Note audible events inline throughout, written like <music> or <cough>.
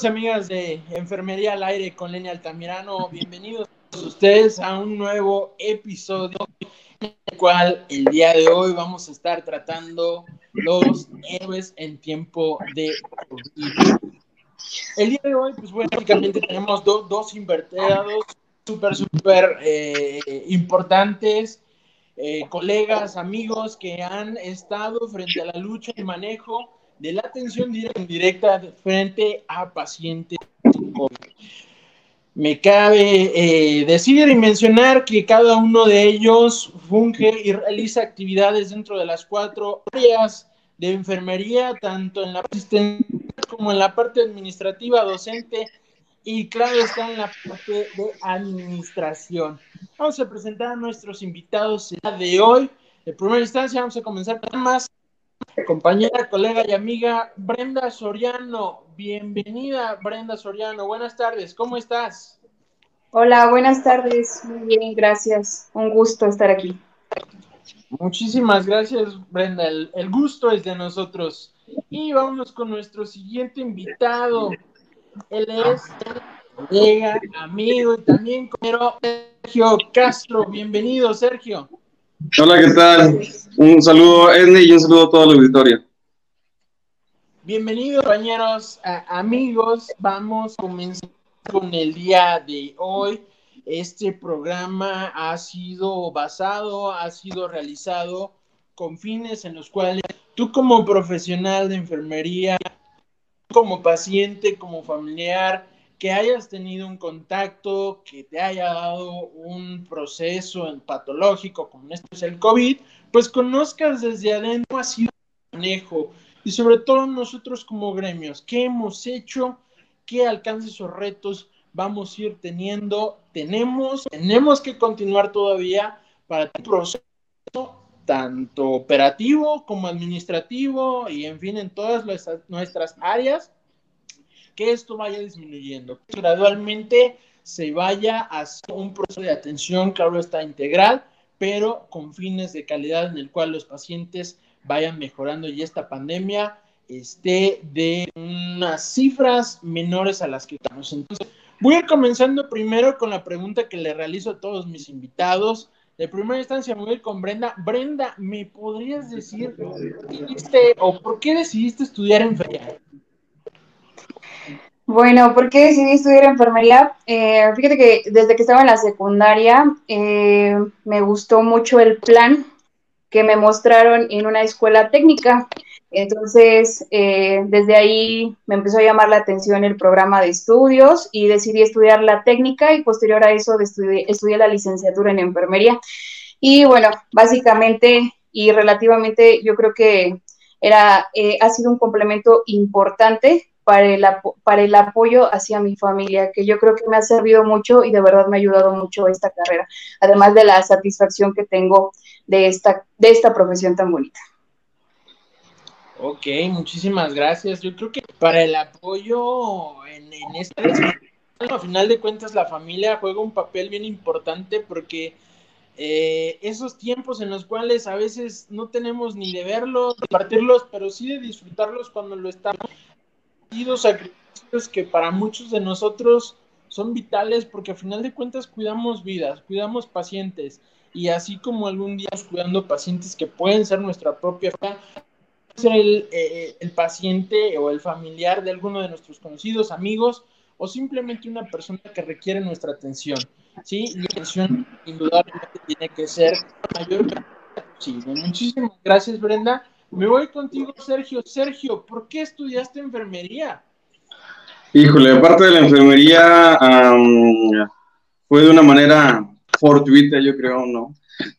Amigos y amigas de Enfermería al Aire con Lenia Altamirano, bienvenidos ustedes a un nuevo episodio en el cual el día de hoy vamos a estar tratando los héroes en tiempo de COVID. El día de hoy, pues bueno, básicamente tenemos dos invertebrados súper, súper eh, importantes, eh, colegas, amigos que han estado frente a la lucha y manejo de la atención directa frente a pacientes COVID. Me cabe eh, decir y mencionar que cada uno de ellos funge y realiza actividades dentro de las cuatro áreas de enfermería, tanto en la asistencia como en la parte administrativa, docente y claro está en la parte de administración. Vamos a presentar a nuestros invitados de hoy. En primera instancia vamos a comenzar con más compañera, colega y amiga Brenda Soriano. Bienvenida, Brenda Soriano. Buenas tardes, ¿cómo estás? Hola, buenas tardes. Muy bien, gracias. Un gusto estar aquí. Muchísimas gracias, Brenda. El, gusto es de nosotros. Y vámonos con nuestro siguiente invitado. Él es colega, amigo y también compañero Sergio Castro. Bienvenido, Sergio. Hola, ¿qué tal? Un saludo, Edney, y un saludo a toda la auditoria. Bienvenidos, compañeros, amigos. Vamos a comenzar con el día de hoy. Este programa ha sido basado, ha sido realizado con fines en los cuales tú como profesional de enfermería, como paciente, como familiar, que hayas tenido un contacto, que te haya dado un proceso patológico como este es el COVID, pues conozcas desde adentro ha sido manejo. Y sobre todo nosotros como gremios, qué hemos hecho, qué alcances o retos vamos a ir teniendo, tenemos, tenemos que continuar todavía para un proceso tanto operativo como administrativo y en fin en todas nuestras áreas que esto vaya disminuyendo, que gradualmente se vaya hacia un proceso de atención, claro está, integral, pero con fines de calidad en el cual los pacientes vayan mejorando y esta pandemia esté de unas cifras menores a las que estamos. Entonces, voy a ir comenzando primero con la pregunta que le realizo a todos mis invitados. De primera instancia voy a ir con Brenda. Brenda, ¿me podrías decir o por qué decidiste estudiar enfermería? Bueno, ¿por qué decidí estudiar enfermería? Eh, fíjate que desde que estaba en la secundaria eh, me gustó mucho el plan que me mostraron en una escuela técnica. Entonces, eh, desde ahí me empezó a llamar la atención el programa de estudios y decidí estudiar la técnica y posterior a eso estudié, la licenciatura en enfermería. Y bueno, básicamente y relativamente yo creo que era, ha sido un complemento importante para el, apoyo hacia mi familia, que yo creo que me ha servido mucho y de verdad me ha ayudado mucho esta carrera, además de la satisfacción que tengo de esta, de esta profesión tan bonita. Ok, muchísimas gracias. Yo creo que para el apoyo en, en esta al final de cuentas la familia juega un papel bien importante porque eh, esos tiempos en los cuales a veces no tenemos ni de verlos, de partirlos, pero sí de disfrutarlos cuando lo estamos sacrificios que para muchos de nosotros son vitales porque a final de cuentas cuidamos vidas, cuidamos pacientes y así como algún día cuidando pacientes que pueden ser nuestra propia ser el, eh, el, paciente o el familiar de alguno de nuestros conocidos, amigos o simplemente una persona que requiere nuestra atención. ¿sí? la atención indudablemente tiene que ser mayor. Sí, muchísimas gracias Brenda. Me voy contigo, Sergio. Sergio, ¿por qué estudiaste enfermería? Híjole, aparte de la enfermería, fue de una manera fortuita, yo creo, ¿no?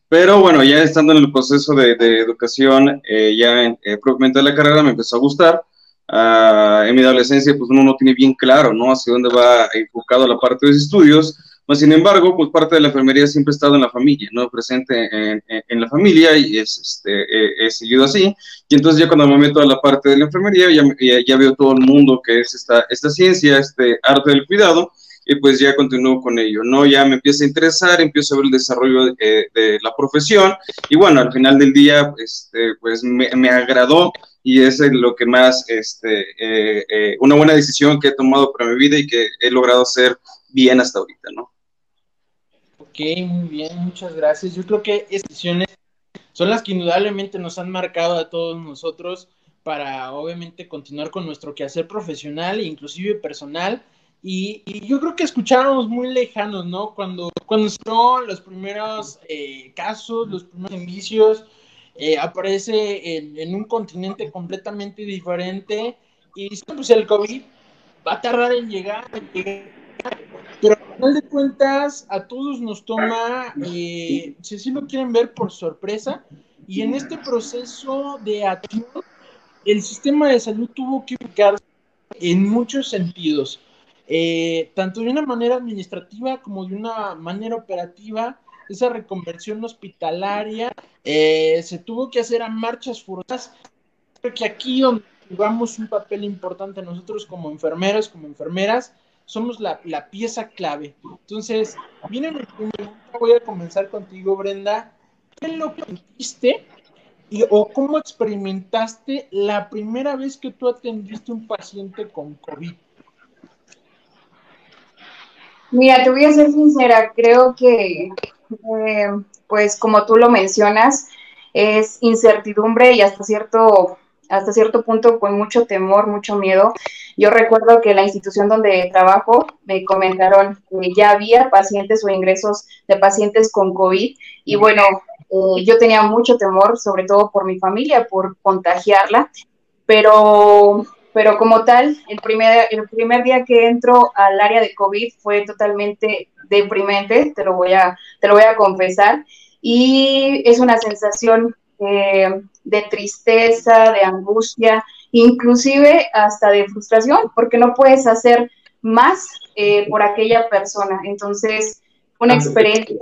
Pero bueno, ya estando en el proceso de, educación, eh, ya eh, propiamente la carrera me empezó a gustar. Ah, en mi adolescencia, pues uno no tiene bien claro, ¿no? Hacia dónde va enfocado la parte de los estudios sin embargo, pues parte de la enfermería siempre ha estado en la familia, ¿no? Presente en, la familia y es, este, he, seguido así. Y entonces ya cuando me meto a la parte de la enfermería, ya, ya, veo todo el mundo que es esta, esta ciencia, este arte del cuidado. y pues ya continúo con ello, ¿no? Ya me empieza a interesar, empiezo a ver el desarrollo de, la profesión y bueno, al final del día, este, pues me, me agradó y es lo que más, este, eh, eh, una buena decisión que he tomado para mi vida y que he logrado hacer bien hasta ahorita, ¿no? Ok, muy bien, muchas gracias. Yo creo que estas decisiones son las que indudablemente nos han marcado a todos nosotros para obviamente continuar con nuestro quehacer profesional e inclusive personal. Y, yo creo que escuchábamos muy lejanos, ¿no? Cuando, cuando son los primeros eh, casos, los primeros indicios, eh, aparece en, un continente completamente diferente y pues el COVID va a tardar en llegar, pero al final de cuentas a todos nos toma, eh, si así lo quieren ver, por sorpresa y en este proceso de acción el sistema de salud tuvo que ubicarse en muchos sentidos, eh, tanto de una manera administrativa como de una manera operativa esa reconversión hospitalaria eh, se tuvo que hacer a marchas forzadas. Creo que aquí donde jugamos un papel importante nosotros como enfermeros, como enfermeras, somos la, pieza clave. Entonces, viene mi pregunta, voy a comenzar contigo, Brenda. ¿Qué lo sentiste y, o cómo experimentaste la primera vez que tú atendiste un paciente con COVID? Mira, te voy a ser sincera, creo que eh, pues como tú lo mencionas, es incertidumbre y hasta cierto, hasta cierto punto con mucho temor, mucho miedo. Yo recuerdo que la institución donde trabajo me comentaron que ya había pacientes o ingresos de pacientes con COVID y bueno, eh, yo tenía mucho temor, sobre todo por mi familia, por contagiarla, pero pero como tal, el primer, el primer día que entro al área de COVID fue totalmente deprimente, te lo voy a, te lo voy a confesar, y es una sensación eh, de tristeza, de angustia, inclusive hasta de frustración, porque no puedes hacer más eh, por aquella persona. Entonces, una experiencia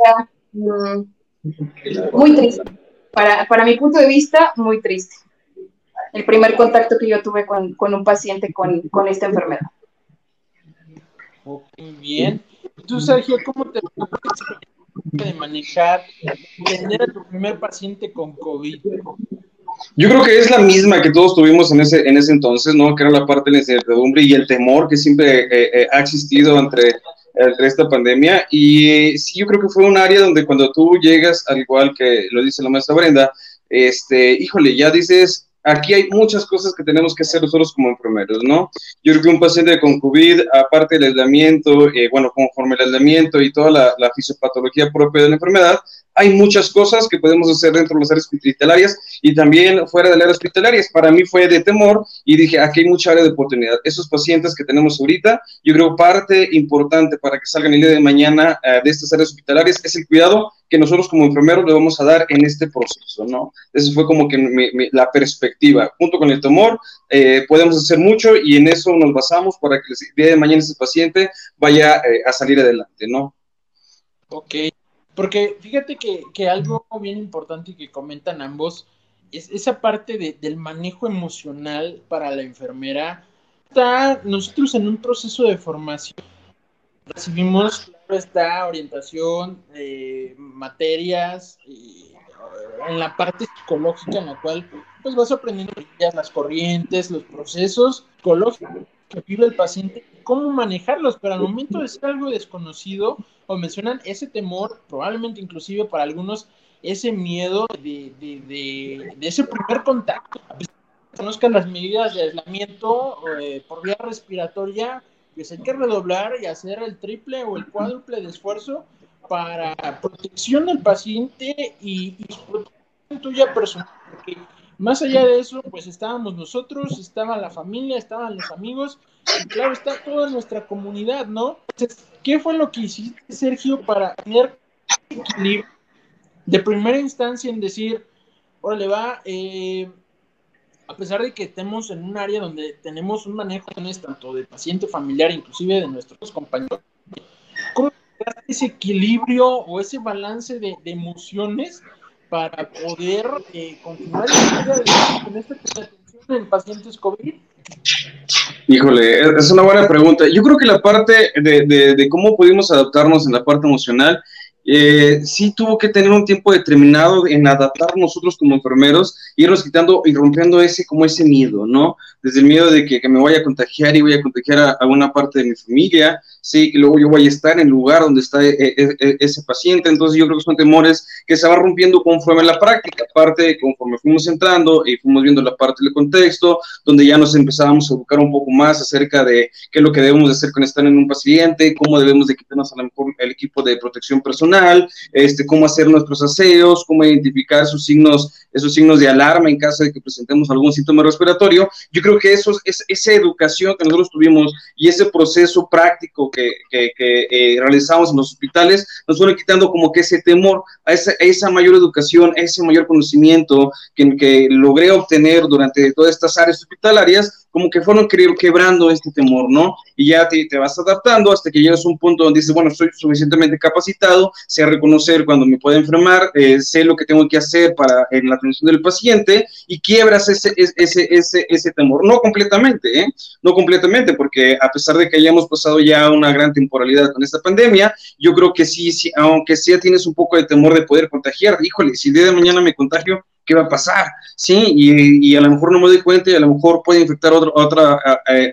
mm, muy triste. Para, para mi punto de vista, muy triste. El primer contacto que yo tuve con, un paciente con, con esta enfermedad. Muy bien. Tú, Sergio, ¿cómo te de manejar, tener a tu primer paciente con COVID? Yo creo que es la misma que todos tuvimos en ese, en ese entonces, ¿no? Que era la parte de la incertidumbre y el temor que siempre eh, eh, ha existido entre, entre, esta pandemia. Y sí, yo creo que fue un área donde cuando tú llegas, al igual que lo dice la maestra Brenda, este, híjole, ya dices, aquí hay muchas cosas que tenemos que hacer nosotros como enfermeros, ¿no? Yo creo que un paciente con COVID, aparte del aislamiento, eh, bueno, conforme el aislamiento y toda la, la fisiopatología propia de la enfermedad, hay muchas cosas que podemos hacer dentro de las áreas hospitalarias y también fuera de las áreas hospitalarias. Para mí fue de temor y dije, aquí hay mucha área de oportunidad. Esos pacientes que tenemos ahorita, yo creo parte importante para que salgan el día de mañana eh, de estas áreas hospitalarias es el cuidado que nosotros como enfermeros le vamos a dar en este proceso, ¿no? Eso fue como que la perspectiva. Junto con el temor, eh, podemos hacer mucho y en eso nos basamos para que el día de mañana ese paciente vaya eh, a salir adelante, ¿no? Ok, porque fíjate que, algo bien importante que comentan ambos es esa parte del manejo emocional para la enfermera. Está nosotros en un proceso de formación. Recibimos, claro, esta orientación, eh, materias en la parte psicológica en la cual pues vas aprendiendo las corrientes, los procesos psicológicos que vive el paciente, cómo manejarlos, pero al momento de ser algo desconocido, o mencionan ese temor, probablemente inclusive para algunos, ese miedo de, de, de, ese primer contacto, conozcan las medidas de aislamiento eh, por vía respiratoria, pues hay que redoblar y hacer el triple o el cuádruple de esfuerzo para protección del paciente y, y protección tuya personal, porque más allá de eso, pues estábamos nosotros, estaba la familia, estaban los amigos, y claro, está toda nuestra comunidad, ¿no? Entonces, ¿qué fue lo que hiciste, Sergio, para tener equilibrio de primera instancia en decir, órale, va, eh, a pesar de que estemos en un área donde tenemos un manejo tanto de paciente familiar, inclusive de nuestros compañeros, ¿cómo ese equilibrio o ese balance de emociones para poder eh, continuar con esta atención en pacientes COVID? Híjole, es una buena pregunta. Yo creo que la parte de, de cómo pudimos adaptarnos en la parte emocional eh, sí tuvo que tener un tiempo determinado en adaptar nosotros como enfermeros, irnos quitando y rompiendo ese, como ese miedo, ¿no? Desde el miedo de que, me vaya a contagiar y voy a contagiar a, alguna parte de mi familia, sí, que luego yo voy a estar en el lugar donde está eh, eh, ese paciente, entonces yo creo que son temores que se van rompiendo conforme la práctica, aparte conforme fuimos entrando y fuimos viendo la parte del contexto, donde ya nos empezábamos a educar un poco más acerca de qué es lo que debemos de hacer con estar en un paciente, cómo debemos de quitarnos a lo mejor el equipo de protección personal, este, cómo hacer nuestros aseos, cómo identificar esos signos, esos signos de alarma en caso de que presentemos algún síntoma respiratorio. Yo creo que eso es, esa educación que nosotros tuvimos y ese proceso práctico que, que, eh, realizamos en los hospitales nos fueron quitando como que ese temor a esa, esa mayor educación, a ese mayor conocimiento que, que logré obtener durante todas estas áreas hospitalarias como que fueron quebrando este temor, ¿no? Y ya te, te, vas adaptando hasta que llegas a un punto donde dices, bueno, soy suficientemente capacitado, sé reconocer cuando me puedo enfermar, eh, sé lo que tengo que hacer para en la atención del paciente y quiebras ese, ese, ese, ese temor. No completamente, ¿eh? No completamente, porque a pesar de que hayamos pasado ya una gran temporalidad con esta pandemia, yo creo que sí, sí aunque sí tienes un poco de temor de poder contagiar, híjole, si el día de mañana me contagio, qué va a pasar, ¿sí? Y, a lo mejor no me doy cuenta y a lo mejor puede infectar otro, otra,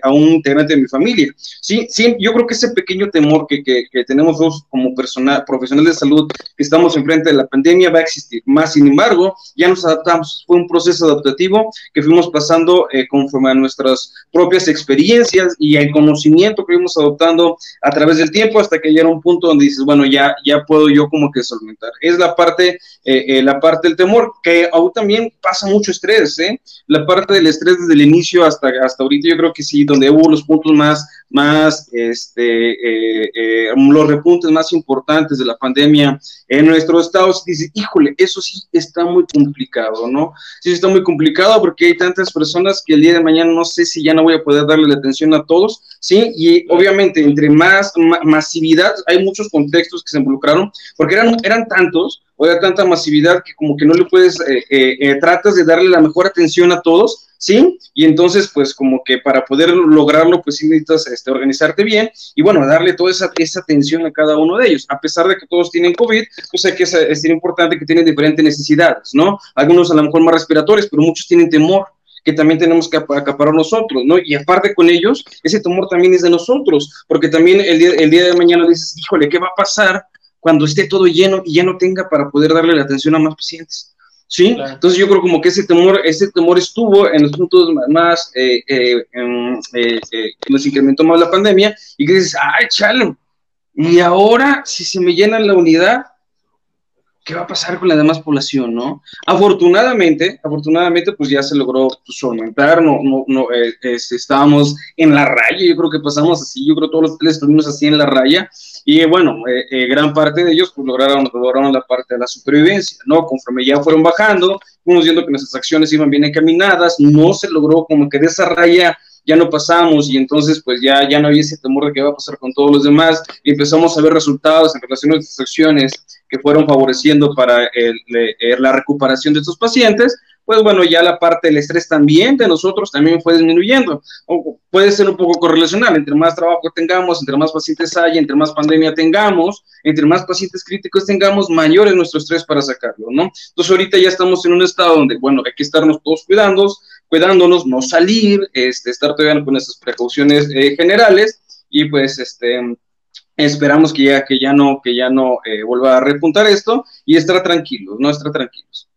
a, un integrante de mi familia, ¿sí? Sí, yo creo que ese pequeño temor que, que, tenemos dos como personal, profesionales de salud que estamos enfrente de la pandemia va a existir, más sin embargo, ya nos adaptamos, fue un proceso adaptativo que fuimos pasando eh, conforme a nuestras propias experiencias y el conocimiento que fuimos adoptando a través del tiempo hasta que llega un punto donde dices, bueno, ya, ya puedo yo como que solventar. Es la parte, eh, eh, la parte del temor que aún también pasa mucho estrés, ¿eh? La parte del estrés desde el inicio hasta, hasta ahorita, yo creo que sí, donde hubo los puntos más, más, este, eh, eh, los repuntes más importantes de la pandemia en nuestro estado, dice, híjole, eso sí está muy complicado, ¿no? Sí está muy complicado porque hay tantas personas que el día de mañana no sé si ya no voy a poder darle la atención a todos, ¿sí? Y obviamente entre más masividad, hay muchos contextos que se involucraron, porque eran, eran tantos, o de tanta masividad que como que no le puedes, eh, eh, eh, tratas de darle la mejor atención a todos, ¿sí? Y entonces, pues como que para poder lograrlo, pues sí necesitas este, organizarte bien y bueno, darle toda esa, esa atención a cada uno de ellos. A pesar de que todos tienen COVID, pues hay que es, es importante que tienen diferentes necesidades, ¿no? Algunos a lo mejor más respiratorios, pero muchos tienen temor que también tenemos que acaparar nosotros, ¿no? Y aparte con ellos, ese temor también es de nosotros, porque también el día, el día de mañana dices, híjole, ¿qué va a pasar cuando esté todo lleno y ya no tenga para poder darle la atención a más pacientes. ¿Sí? Entonces yo creo como que ese temor, ese temor estuvo en los puntos más, eh, eh, eh, que nos incrementó más la pandemia y que dices, ay, chale, y ahora si se me llena la unidad, ¿qué va a pasar con la demás población, no? Afortunadamente, afortunadamente, pues ya se logró pues, solventar, no, no, no este, estábamos en la raya, yo creo que pasamos así, yo creo que todos los tres estuvimos así en la raya, y bueno, eh, eh, gran parte de ellos pues, lograron, lograron la parte de la supervivencia, ¿no? Conforme ya fueron bajando, fuimos viendo que nuestras acciones iban bien encaminadas, no se logró como que de esa raya ya no pasamos y entonces pues ya, ya no había ese temor de qué va a pasar con todos los demás y empezamos a ver resultados en relación a nuestras acciones que fueron favoreciendo para la recuperación de estos pacientes, pues bueno, ya la parte del estrés también de nosotros también fue disminuyendo. O puede ser un poco correlacional, entre más trabajo tengamos, entre más pacientes haya, entre más pandemia tengamos, entre más pacientes críticos tengamos, mayor es nuestro estrés para sacarlo, ¿no? Entonces ahorita ya estamos en un estado donde, bueno, hay que estarnos todos cuidando, cuidándonos, no salir, este, estar todavía con esas precauciones eh, generales y pues este esperamos que ya que ya no que ya no eh, vuelva a repuntar esto y estar tranquilos, no estar tranquilos.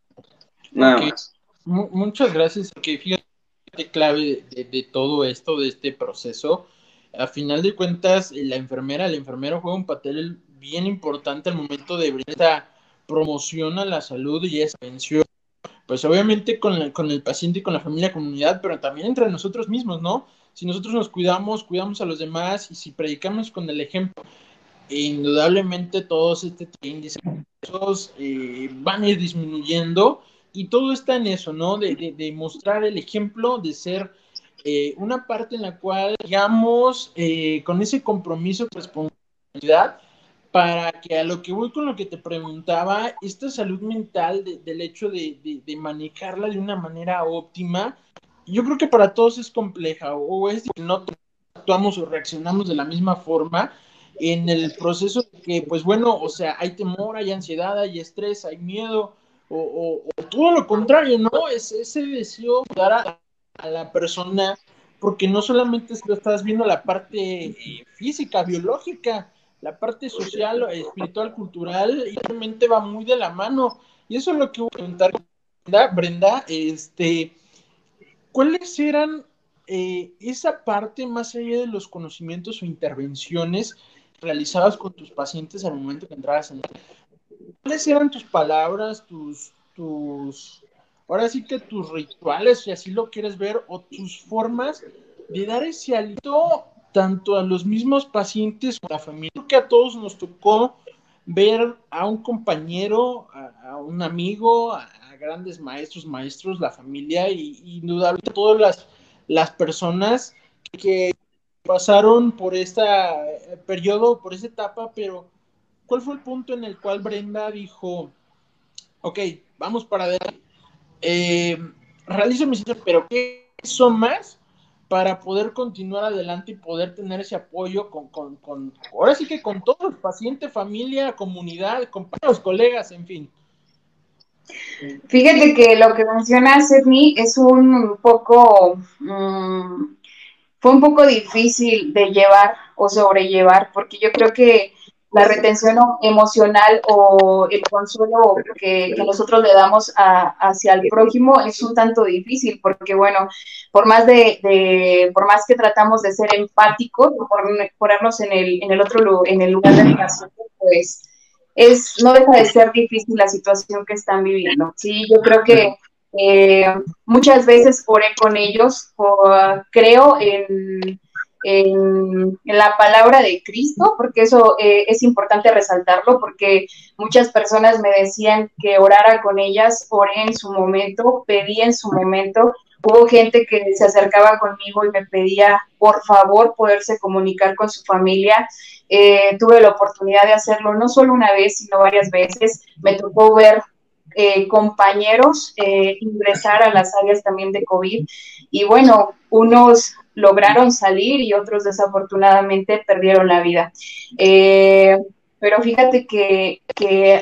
Nada más muchas gracias. Que fíjate clave de, todo esto, de este proceso. A final de cuentas, la enfermera, el enfermero juega un papel bien importante al momento de brindar esta promoción a la salud y esa atención. Pues obviamente con, con el paciente y con la familia, comunidad, pero también entre nosotros mismos, ¿no? Si nosotros nos cuidamos, cuidamos a los demás y si predicamos con el ejemplo, indudablemente todos este índices eh, van a ir disminuyendo y todo está en eso, ¿no? De, mostrar el ejemplo, de ser eh, una parte en la cual, digamos, eh, con ese compromiso, responsabilidad, para que a lo que voy con lo que te preguntaba, esta salud mental del hecho de, manejarla de una manera óptima, yo creo que para todos es compleja o es que no actuamos o reaccionamos de la misma forma en el proceso de que, pues bueno, o sea, hay temor, hay ansiedad, hay estrés, hay miedo, o, todo lo contrario, ¿no? Es ese deseo de dar a, la persona, porque no solamente estás viendo la parte eh, física, biológica, la parte social, espiritual, cultural, realmente va muy de la mano. Y eso es lo que voy a preguntar, Brenda, este, ¿cuáles eran eh, esa parte más allá de los conocimientos o intervenciones realizadas con tus pacientes al momento que entrabas en ¿Cuáles eran tus palabras, tus, tus, ahora sí que tus rituales, si así lo quieres ver, o tus formas de dar ese alito tanto a los mismos pacientes como a la familia? Creo que a todos nos tocó ver a un compañero, a, un amigo, a, grandes maestros, maestros, la familia y, indudablemente todas las, las personas que pasaron por este periodo, por esa etapa, pero ¿cuál fue el punto en el cual Brenda dijo, ok, vamos para adelante, eh, realizo mis pero ¿qué son más para poder continuar adelante y poder tener ese apoyo con, con, con ahora sí que con todos, paciente, familia, comunidad, compañeros, colegas, en fin? Fíjate que lo que menciona Sidney es un poco, mm, fue un poco difícil de llevar o sobrellevar, porque yo creo que la retención emocional o el consuelo que, nosotros le damos hacia el prójimo es un tanto difícil porque bueno por más de, por más que tratamos de ser empáticos por ponernos en el en el otro en el lugar de la pues es no deja de ser difícil la situación que están viviendo. Sí yo creo que eh, muchas veces oré con ellos creo en en, la palabra de Cristo, porque eso eh, es importante resaltarlo, porque muchas personas me decían que orara con ellas, oré en su momento, pedí en su momento. Hubo gente que se acercaba conmigo y me pedía, por favor, poderse comunicar con su familia. Eh, tuve la oportunidad de hacerlo no solo una vez, sino varias veces. Me tocó ver eh, compañeros ingresar a las áreas también de COVID. Y bueno, unos lograron salir y otros desafortunadamente perdieron la vida. Eh, pero fíjate que,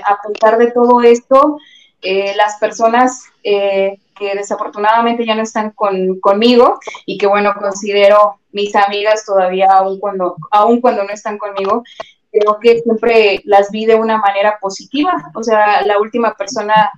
a pesar de todo esto, eh, las personas eh, que desafortunadamente ya no están conmigo y que bueno, considero mis amigas todavía aún cuando, aún cuando no están conmigo, creo que siempre las vi de una manera positiva. O sea, la última persona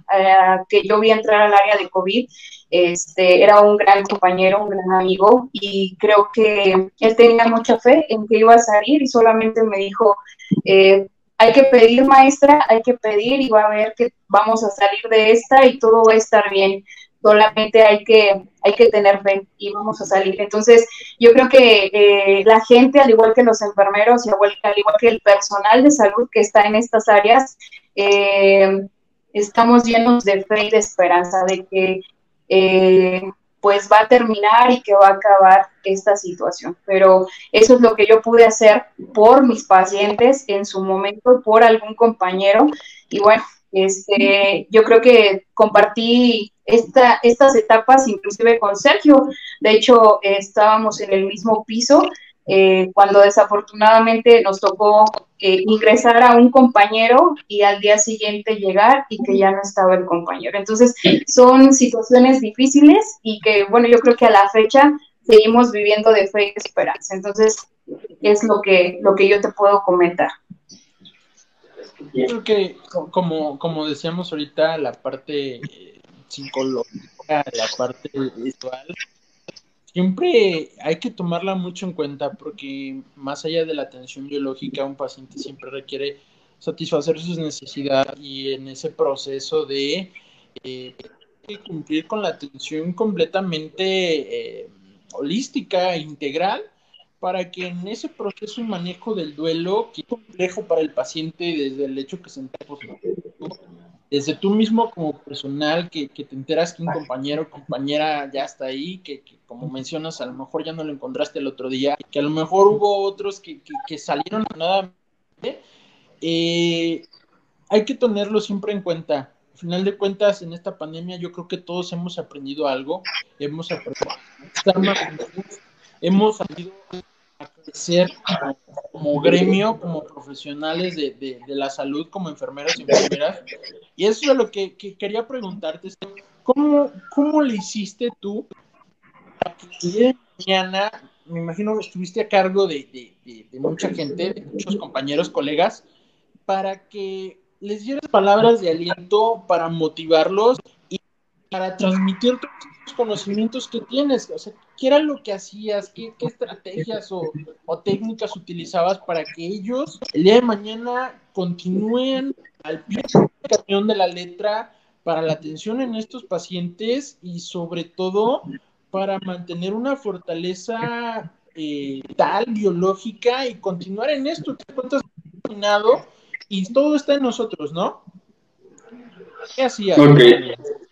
que yo vi entrar al área de COVID este, era un gran compañero, un gran amigo y creo que él tenía mucha fe en que iba a salir y solamente me dijo, eh, hay que pedir maestra, hay que pedir y va a ver que vamos a salir de esta y todo va a estar bien. Solamente hay que, hay que tener fe y vamos a salir. Entonces, yo creo que eh, la gente, al igual que los enfermeros y al igual que el personal de salud que está en estas áreas, eh, estamos llenos de fe y de esperanza de que eh, pues va a terminar y que va a acabar esta situación. Pero eso es lo que yo pude hacer por mis pacientes en su momento, por algún compañero. Y bueno, este, yo creo que compartí esta, estas etapas inclusive con Sergio. De hecho, estábamos en el mismo piso eh, cuando desafortunadamente nos tocó eh, ingresar a un compañero y al día siguiente llegar y que ya no estaba el compañero. Entonces, son situaciones difíciles y que, bueno, yo creo que a la fecha seguimos viviendo de fe y esperanza. Entonces, es lo que, lo que yo te puedo comentar. Yo creo que, como, como decíamos ahorita, la parte eh, psicológica, la parte visual, Siempre hay que tomarla mucho en cuenta porque más allá de la atención biológica, un paciente siempre requiere satisfacer sus necesidades y en ese proceso de eh, cumplir con la atención completamente eh, holística, integral, para que en ese proceso y manejo del duelo, que es complejo para el paciente desde el hecho que se entere desde tú mismo como personal que, te enteras que un compañero o compañera ya está ahí, que, como mencionas, a lo mejor ya no lo encontraste el otro día, que a lo mejor hubo otros que, salieron nada. Eh, hay que tenerlo siempre en cuenta. Al final de cuentas, en esta pandemia yo creo que todos hemos aprendido algo, hemos aprendido hemos a crecer como, gremio, como profesionales de, la salud, como enfermeras y enfermeras. Y eso es lo que, quería preguntarte, ¿cómo, ¿cómo le hiciste tú para que mañana, me imagino que estuviste a cargo de, de mucha gente, de muchos compañeros, colegas, para que les dieras palabras de aliento para motivarlos y para transmitir los conocimientos que tienes. O sea, ¿qué era lo que hacías? ¿Qué, estrategias o, técnicas utilizabas para que ellos el día de mañana continúen al pie del cañón de la letra para la atención en estos pacientes y sobre todo para mantener una fortaleza eh, tal biológica y continuar en esto? ¿Te cuentas y todo está en nosotros, ¿no? ¿Qué hacía?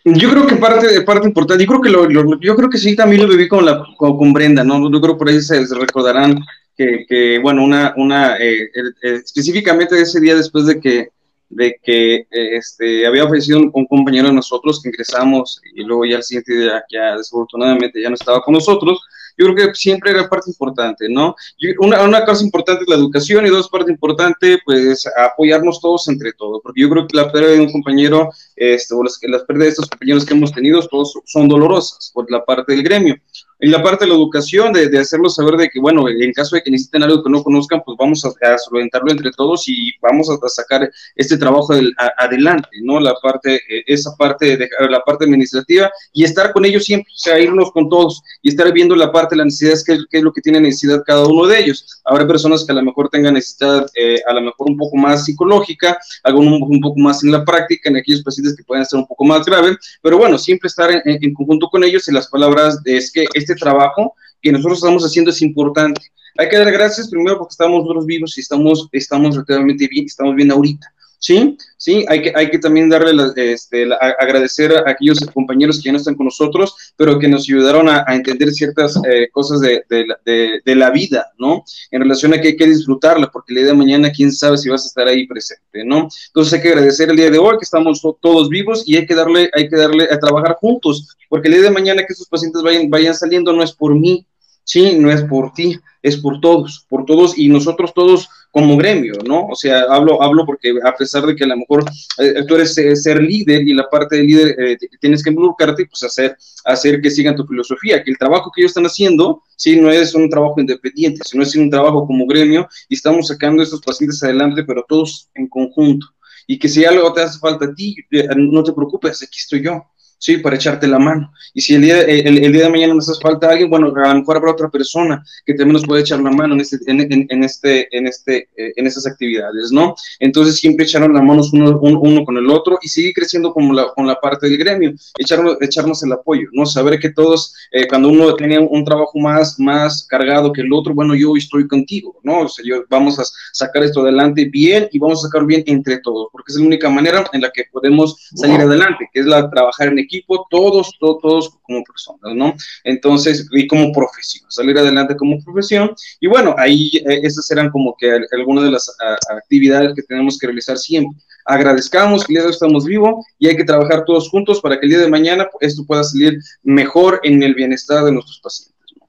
Yo creo que parte, importante, yo creo que lo, yo creo que sí también lo viví con la con, Brenda, ¿no? Yo creo que por ahí se, recordarán que, que, bueno, una, una eh, específicamente ese día después de que de que este, había fallecido un, compañero de nosotros que ingresamos y luego ya el siguiente día ya desafortunadamente ya no estaba con nosotros, yo creo que siempre era parte importante, ¿no? Una, una cosa importante es la educación y dos parte importante, pues apoyarnos todos entre todos, porque yo creo que la pérdida de un compañero, este, o las, las pérdidas de estos compañeros que hemos tenido, todos son dolorosas por la parte del gremio. En la parte de la educación, de, de hacerlos saber de que, bueno, en caso de que necesiten algo que no conozcan, pues vamos a, a solventarlo entre todos y vamos a, sacar este trabajo adelante, ¿no? La parte, eh, esa parte, de, la parte administrativa y estar con ellos siempre, o sea, irnos con todos y estar viendo la parte de la necesidad, qué, es lo que tiene necesidad cada uno de ellos. Habrá personas que a lo mejor tengan necesidad, eh, a lo mejor un poco más psicológica, algo un, poco más en la práctica, en aquellos pacientes que pueden ser un poco más graves, pero bueno, siempre estar en, en conjunto con ellos y las palabras de es que este este trabajo que nosotros estamos haciendo es importante. Hay que dar gracias primero porque estamos nosotros vivos y estamos, estamos relativamente bien, estamos bien ahorita. ¿Sí? Sí, hay que, hay que también darle, este, agradecer a aquellos compañeros que ya no están con nosotros, pero que nos ayudaron a, entender ciertas eh, cosas de, de, de, la vida, ¿no? En relación a que hay que disfrutarla, porque el día de mañana, quién sabe si vas a estar ahí presente, ¿no? Entonces hay que agradecer el día de hoy que estamos todos vivos y hay que darle, hay que darle a trabajar juntos, porque el día de mañana que estos pacientes vayan, vayan saliendo no es por mí, sí, no es por ti, es por todos, por todos y nosotros todos como gremio, ¿no? O sea, hablo, hablo porque a pesar de que a lo mejor eh, tú eres eh, ser líder y la parte de líder eh, tienes que involucrarte, pues hacer, hacer que sigan tu filosofía, que el trabajo que ellos están haciendo, sí, no es un trabajo independiente, sino es un trabajo como gremio y estamos sacando estos pacientes adelante, pero todos en conjunto. Y que si algo te hace falta a ti, no te preocupes, aquí estoy yo. ¿Sí? Para echarte la mano. Y si el día, el, día de mañana nos hace falta alguien, bueno, a lo mejor habrá otra persona que también nos puede echar la mano en, este, en, en, este, en, este, eh, en esas actividades, ¿no? Entonces siempre echaron la mano uno, uno, con el otro y seguir creciendo como la, con la parte del gremio, echarnos, echarnos el apoyo, ¿no? Saber que todos, eh, cuando uno tiene un trabajo más, más cargado que el otro, bueno, yo estoy contigo, ¿no? O sea, yo, vamos a sacar esto adelante bien y vamos a sacar bien entre todos, porque es la única manera en la que podemos salir adelante, que es la trabajar en equipo equipo, todos, todos, como personas, ¿no? Entonces, y como profesión, salir adelante como profesión. Y bueno, ahí eh, esas eran como que algunas de las actividades que tenemos que realizar siempre. Agradezcamos que el día de hoy estamos vivos y hay que trabajar todos juntos para que el día de mañana esto pueda salir mejor en el bienestar de nuestros pacientes. ¿no?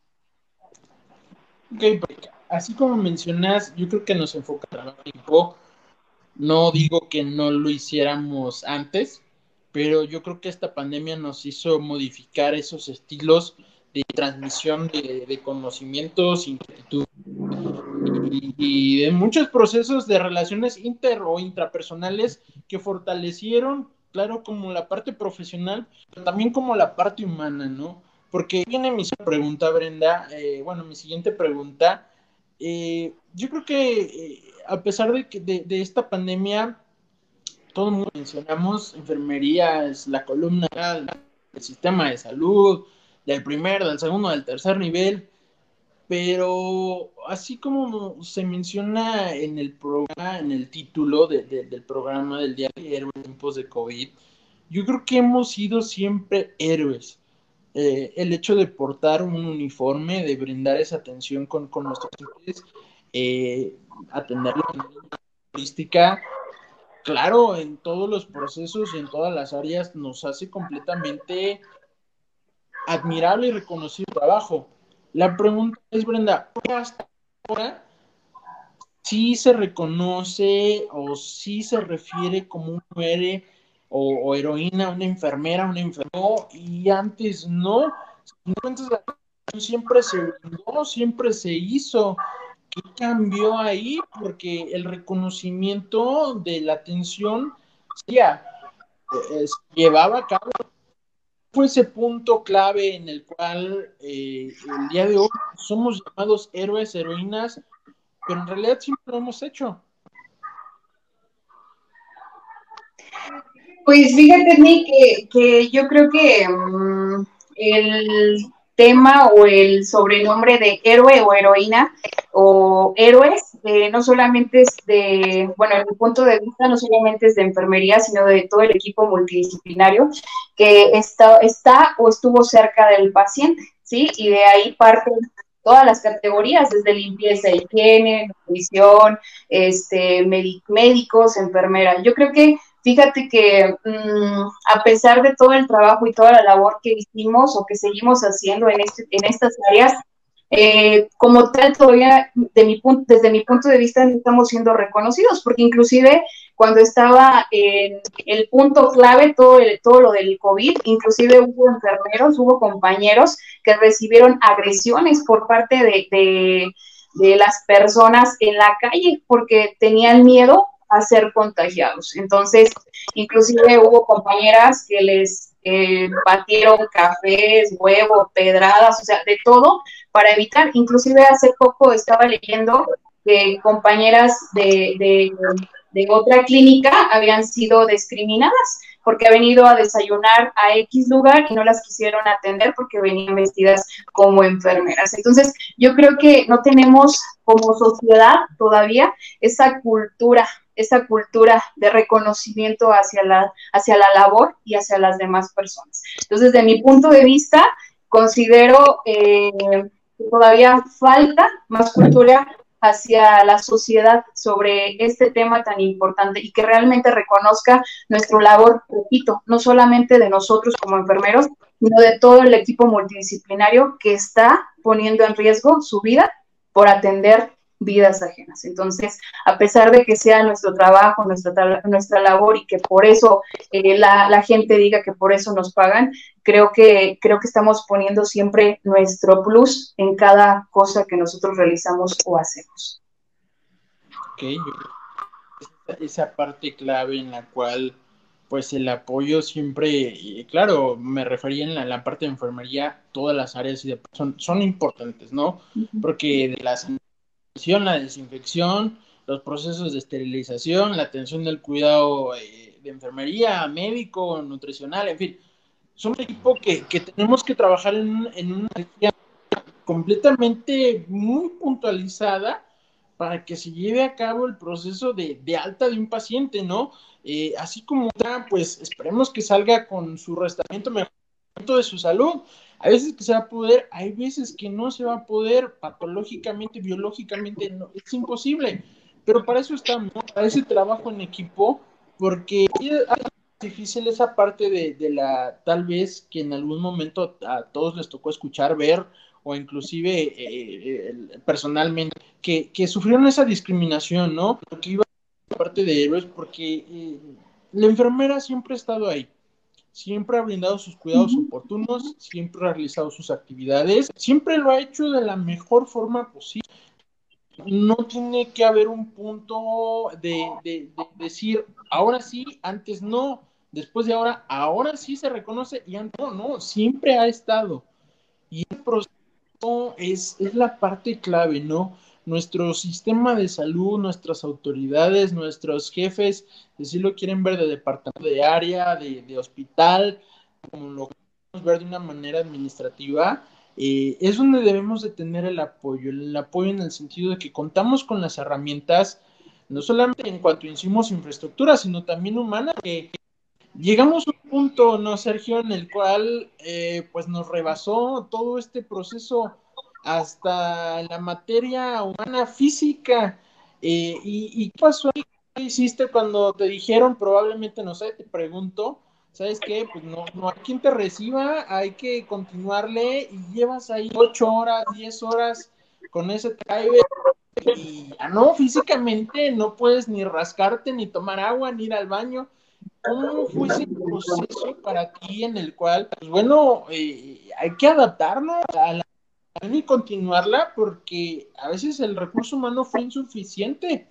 Ok, pues, así como mencionas, yo creo que nos enfoca tiempo. No digo que no lo hiciéramos antes, pero yo creo que esta pandemia nos hizo modificar esos estilos de transmisión de, conocimientos, inquietud y, de muchos procesos de relaciones inter o intrapersonales que fortalecieron, claro, como la parte profesional, pero también como la parte humana, ¿no? Porque viene mi pregunta, Brenda, eh, bueno, mi siguiente pregunta, eh, yo creo que eh, a pesar de, que de esta pandemia, todo el mundo mencionamos, enfermería es la columna del sistema de salud, del primer, del segundo, del tercer nivel, pero así como se menciona en el programa, en el título del programa del día de héroes en tiempos de COVID, yo creo que hemos sido siempre héroes. Eh, el hecho de portar un uniforme, de brindar esa atención con, nuestros clientes, eh, atender la turística, claro, en todos los procesos y en todas las áreas nos hace completamente admirable y reconocido trabajo. La pregunta es, Brenda, hasta ahora sí se reconoce o sí se refiere como un muere o, heroína, una enfermera, una enfermera, y antes no? La siempre se brindó, siempre se hizo. ¿Qué cambió ahí? Porque el reconocimiento de la atención ya, eh, llevaba a cabo fue ese punto clave en el cual eh, el día de hoy somos llamados héroes, heroínas, pero en realidad siempre lo hemos hecho. Pues fíjate, Nick, que, que yo creo que mm, el tema o el sobrenombre de héroe o heroína o héroes, eh, no solamente es de, bueno, en mi punto de vista, no solamente es de enfermería, sino de todo el equipo multidisciplinario que está, está o estuvo cerca del paciente, ¿sí? Y de ahí parten todas las categorías, desde limpieza, higiene, nutrición, este, médicos, enfermeras. Yo creo que Fíjate que mm, a pesar de todo el trabajo y toda la labor que hicimos o que seguimos haciendo en, este, en estas áreas, eh, como tal todavía de mi desde mi punto de vista no estamos siendo reconocidos, porque inclusive cuando estaba en el punto clave, todo, el, todo lo del COVID, inclusive hubo enfermeros, hubo compañeros que recibieron agresiones por parte de, de las personas en la calle porque tenían miedo a ser contagiados. Entonces, inclusive hubo compañeras que les eh, batieron cafés, huevos, pedradas, o sea, de todo para evitar. Inclusive hace poco estaba leyendo que compañeras de, de, otra clínica habían sido discriminadas porque ha venido a desayunar a X lugar y no las quisieron atender porque venían vestidas como enfermeras. Entonces, yo creo que no tenemos como sociedad todavía esa cultura esa cultura de reconocimiento hacia la, hacia la labor y hacia las demás personas. Entonces, desde mi punto de vista, considero eh, que todavía falta más cultura hacia la sociedad sobre este tema tan importante y que realmente reconozca nuestro labor, repito, no solamente de nosotros como enfermeros, sino de todo el equipo multidisciplinario que está poniendo en riesgo su vida por atender vidas ajenas. Entonces, a pesar de que sea nuestro trabajo, nuestra, nuestra labor y que por eso eh, la, gente diga que por eso nos pagan, creo que, creo que estamos poniendo siempre nuestro plus en cada cosa que nosotros realizamos o hacemos. Ok, esa parte clave en la cual pues el apoyo siempre, claro, me refería en la, parte de enfermería, todas las áreas son, son importantes, ¿no? Porque de las la desinfección, los procesos de esterilización, la atención del cuidado eh, de enfermería, médico, nutricional, en fin. Son un equipo que, tenemos que trabajar en, en una área completamente muy puntualizada para que se lleve a cabo el proceso de, alta de un paciente, ¿no? Eh, así como, pues esperemos que salga con su restauramiento mejor de su salud, hay veces que se va a poder, hay veces que no se va a poder, patológicamente, biológicamente, no, es imposible. Pero para eso estamos, para ese trabajo en equipo, porque es difícil esa parte de, la, tal vez que en algún momento a todos les tocó escuchar, ver, o inclusive eh, eh, personalmente, que, sufrieron esa discriminación, ¿no? Porque iba a parte de héroes, porque eh, la enfermera siempre ha estado ahí siempre ha brindado sus cuidados oportunos, siempre ha realizado sus actividades, siempre lo ha hecho de la mejor forma posible. No tiene que haber un punto de, decir, ahora sí, antes no, después de ahora, ahora sí se reconoce y antes no, no, siempre ha estado. Y el proceso es, es la parte clave, ¿no? Nuestro sistema de salud, nuestras autoridades, nuestros jefes, si lo quieren ver de departamento de área, de, hospital, como lo queremos ver de una manera administrativa, eh, es donde debemos de tener el apoyo, el apoyo en el sentido de que contamos con las herramientas, no solamente en cuanto e infraestructura, sino también humanas, que llegamos a un punto, ¿no, Sergio?, en el cual eh, pues nos rebasó todo este proceso hasta la materia humana física. Eh, y, qué pasó? ¿qué hiciste cuando te dijeron? Probablemente, no sé, te pregunto, ¿sabes qué? Pues no, no hay quien te reciba, hay que continuarle y llevas ahí ocho horas, diez horas con ese driver y ya no, físicamente no puedes ni rascarte, ni tomar agua, ni ir al baño. ¿Cómo fue ese proceso para ti en el cual, pues bueno, eh, hay que adaptarnos a la y continuarla porque a veces el recurso humano fue insuficiente?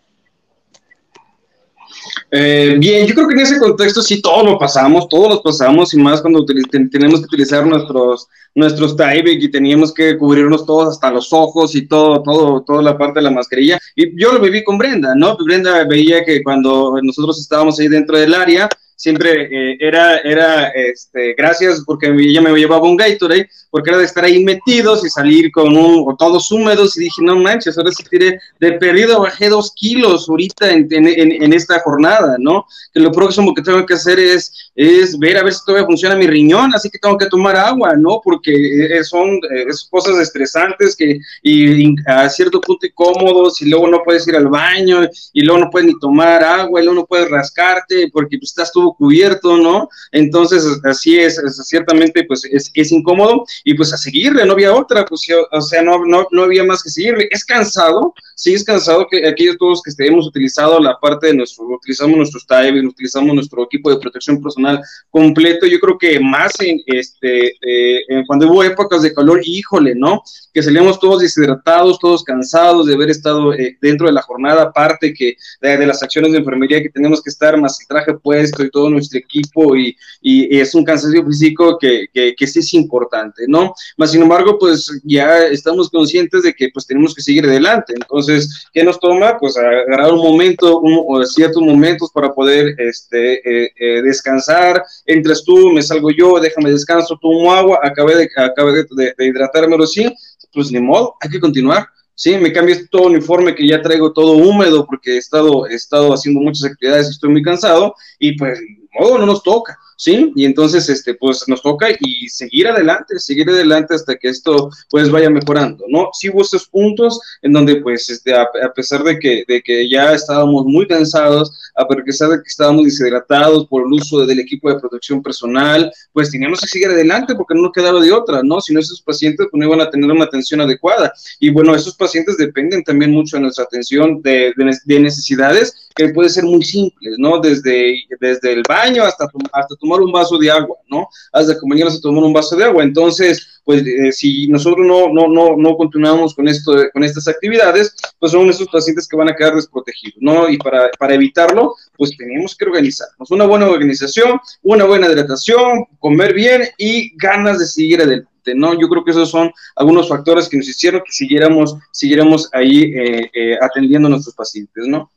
Eh, bien, yo creo que en ese contexto sí todos lo pasamos, todos los pasamos y más cuando tenemos que utilizar nuestros nuestros Tyvek y teníamos que cubrirnos todos hasta los ojos y todo, todo, toda la parte de la mascarilla. Y yo lo viví con Brenda, ¿no? Brenda veía que cuando nosotros estábamos ahí dentro del área, siempre eh, era, era este, gracias porque ella me llevaba un Gatorade, porque era de estar ahí metidos y salir con todos húmedos, y dije, no manches, ahora sí tiré de perdido, bajé dos kilos ahorita en, en, esta jornada, ¿no? Que lo próximo que tengo que hacer es, es ver a ver si todavía funciona mi riñón, así que tengo que tomar agua, ¿no? Porque eh, son eh, cosas estresantes que, y, a cierto punto incómodos, y luego no puedes ir al baño, y luego no puedes ni tomar agua, y luego no puedes rascarte, porque pues, estás tú cubierto, ¿no? Entonces, así es, ciertamente, pues es, es, incómodo y pues a seguirle, no había otra, pues, o sea, no, no, no había más que seguirle. Es cansado, sí es cansado que aquellos todos que hemos utilizado la parte de nuestro, utilizamos nuestros diving, utilizamos nuestro equipo de protección personal completo, yo creo que más en, este, eh, cuando hubo épocas de calor, híjole, ¿no? Que salíamos todos deshidratados, todos cansados de haber estado eh, dentro de la jornada, aparte que de, de, las acciones de enfermería que tenemos que estar, más el traje puesto y todo nuestro equipo y, y es un cansancio físico que, que, que, sí es importante, ¿no? Más sin embargo, pues ya estamos conscientes de que pues tenemos que seguir adelante, entonces ¿qué nos toma? Pues agarrar un momento, un, ciertos momentos para poder este, eh, eh, descansar. Entras tú, me salgo yo, déjame descanso, tomo agua, acabé de, acabé de, de, hidratarme, sí, pues ni modo, hay que continuar. Sí, me cambié todo uniforme que ya traigo todo húmedo porque he estado, he estado haciendo muchas actividades estoy muy cansado y pues, modo, no nos toca. ¿sí? Y entonces, este, pues nos toca y seguir adelante, seguir adelante hasta que esto, pues, vaya mejorando, ¿no? Sí hubo estos puntos en donde, pues, este, a, pesar de que, de que ya estábamos muy cansados, a pesar de que estábamos deshidratados por el uso del equipo de protección personal, pues teníamos que seguir adelante porque no nos quedaba de otra, ¿no? Si no, esos pacientes pues, no iban a tener una atención adecuada. Y bueno, esos pacientes dependen también mucho de nuestra atención de, de necesidades que puede ser muy simples, ¿no? Desde, desde el baño hasta, hasta tomar un vaso de agua, ¿no? Hasta acompañarlos a tomar un vaso de agua. Entonces, pues eh, si nosotros no, no, no, no continuamos con, esto, con estas actividades, pues son esos pacientes que van a quedar desprotegidos, ¿no? Y para, para evitarlo, pues tenemos que organizarnos. Una buena organización, una buena hidratación, comer bien y ganas de seguir adelante. ¿no? Yo creo que esos son algunos factores que nos hicieron que siguiéramos, siguiéramos ahí eh, eh, atendiendo a nuestros pacientes, ¿no?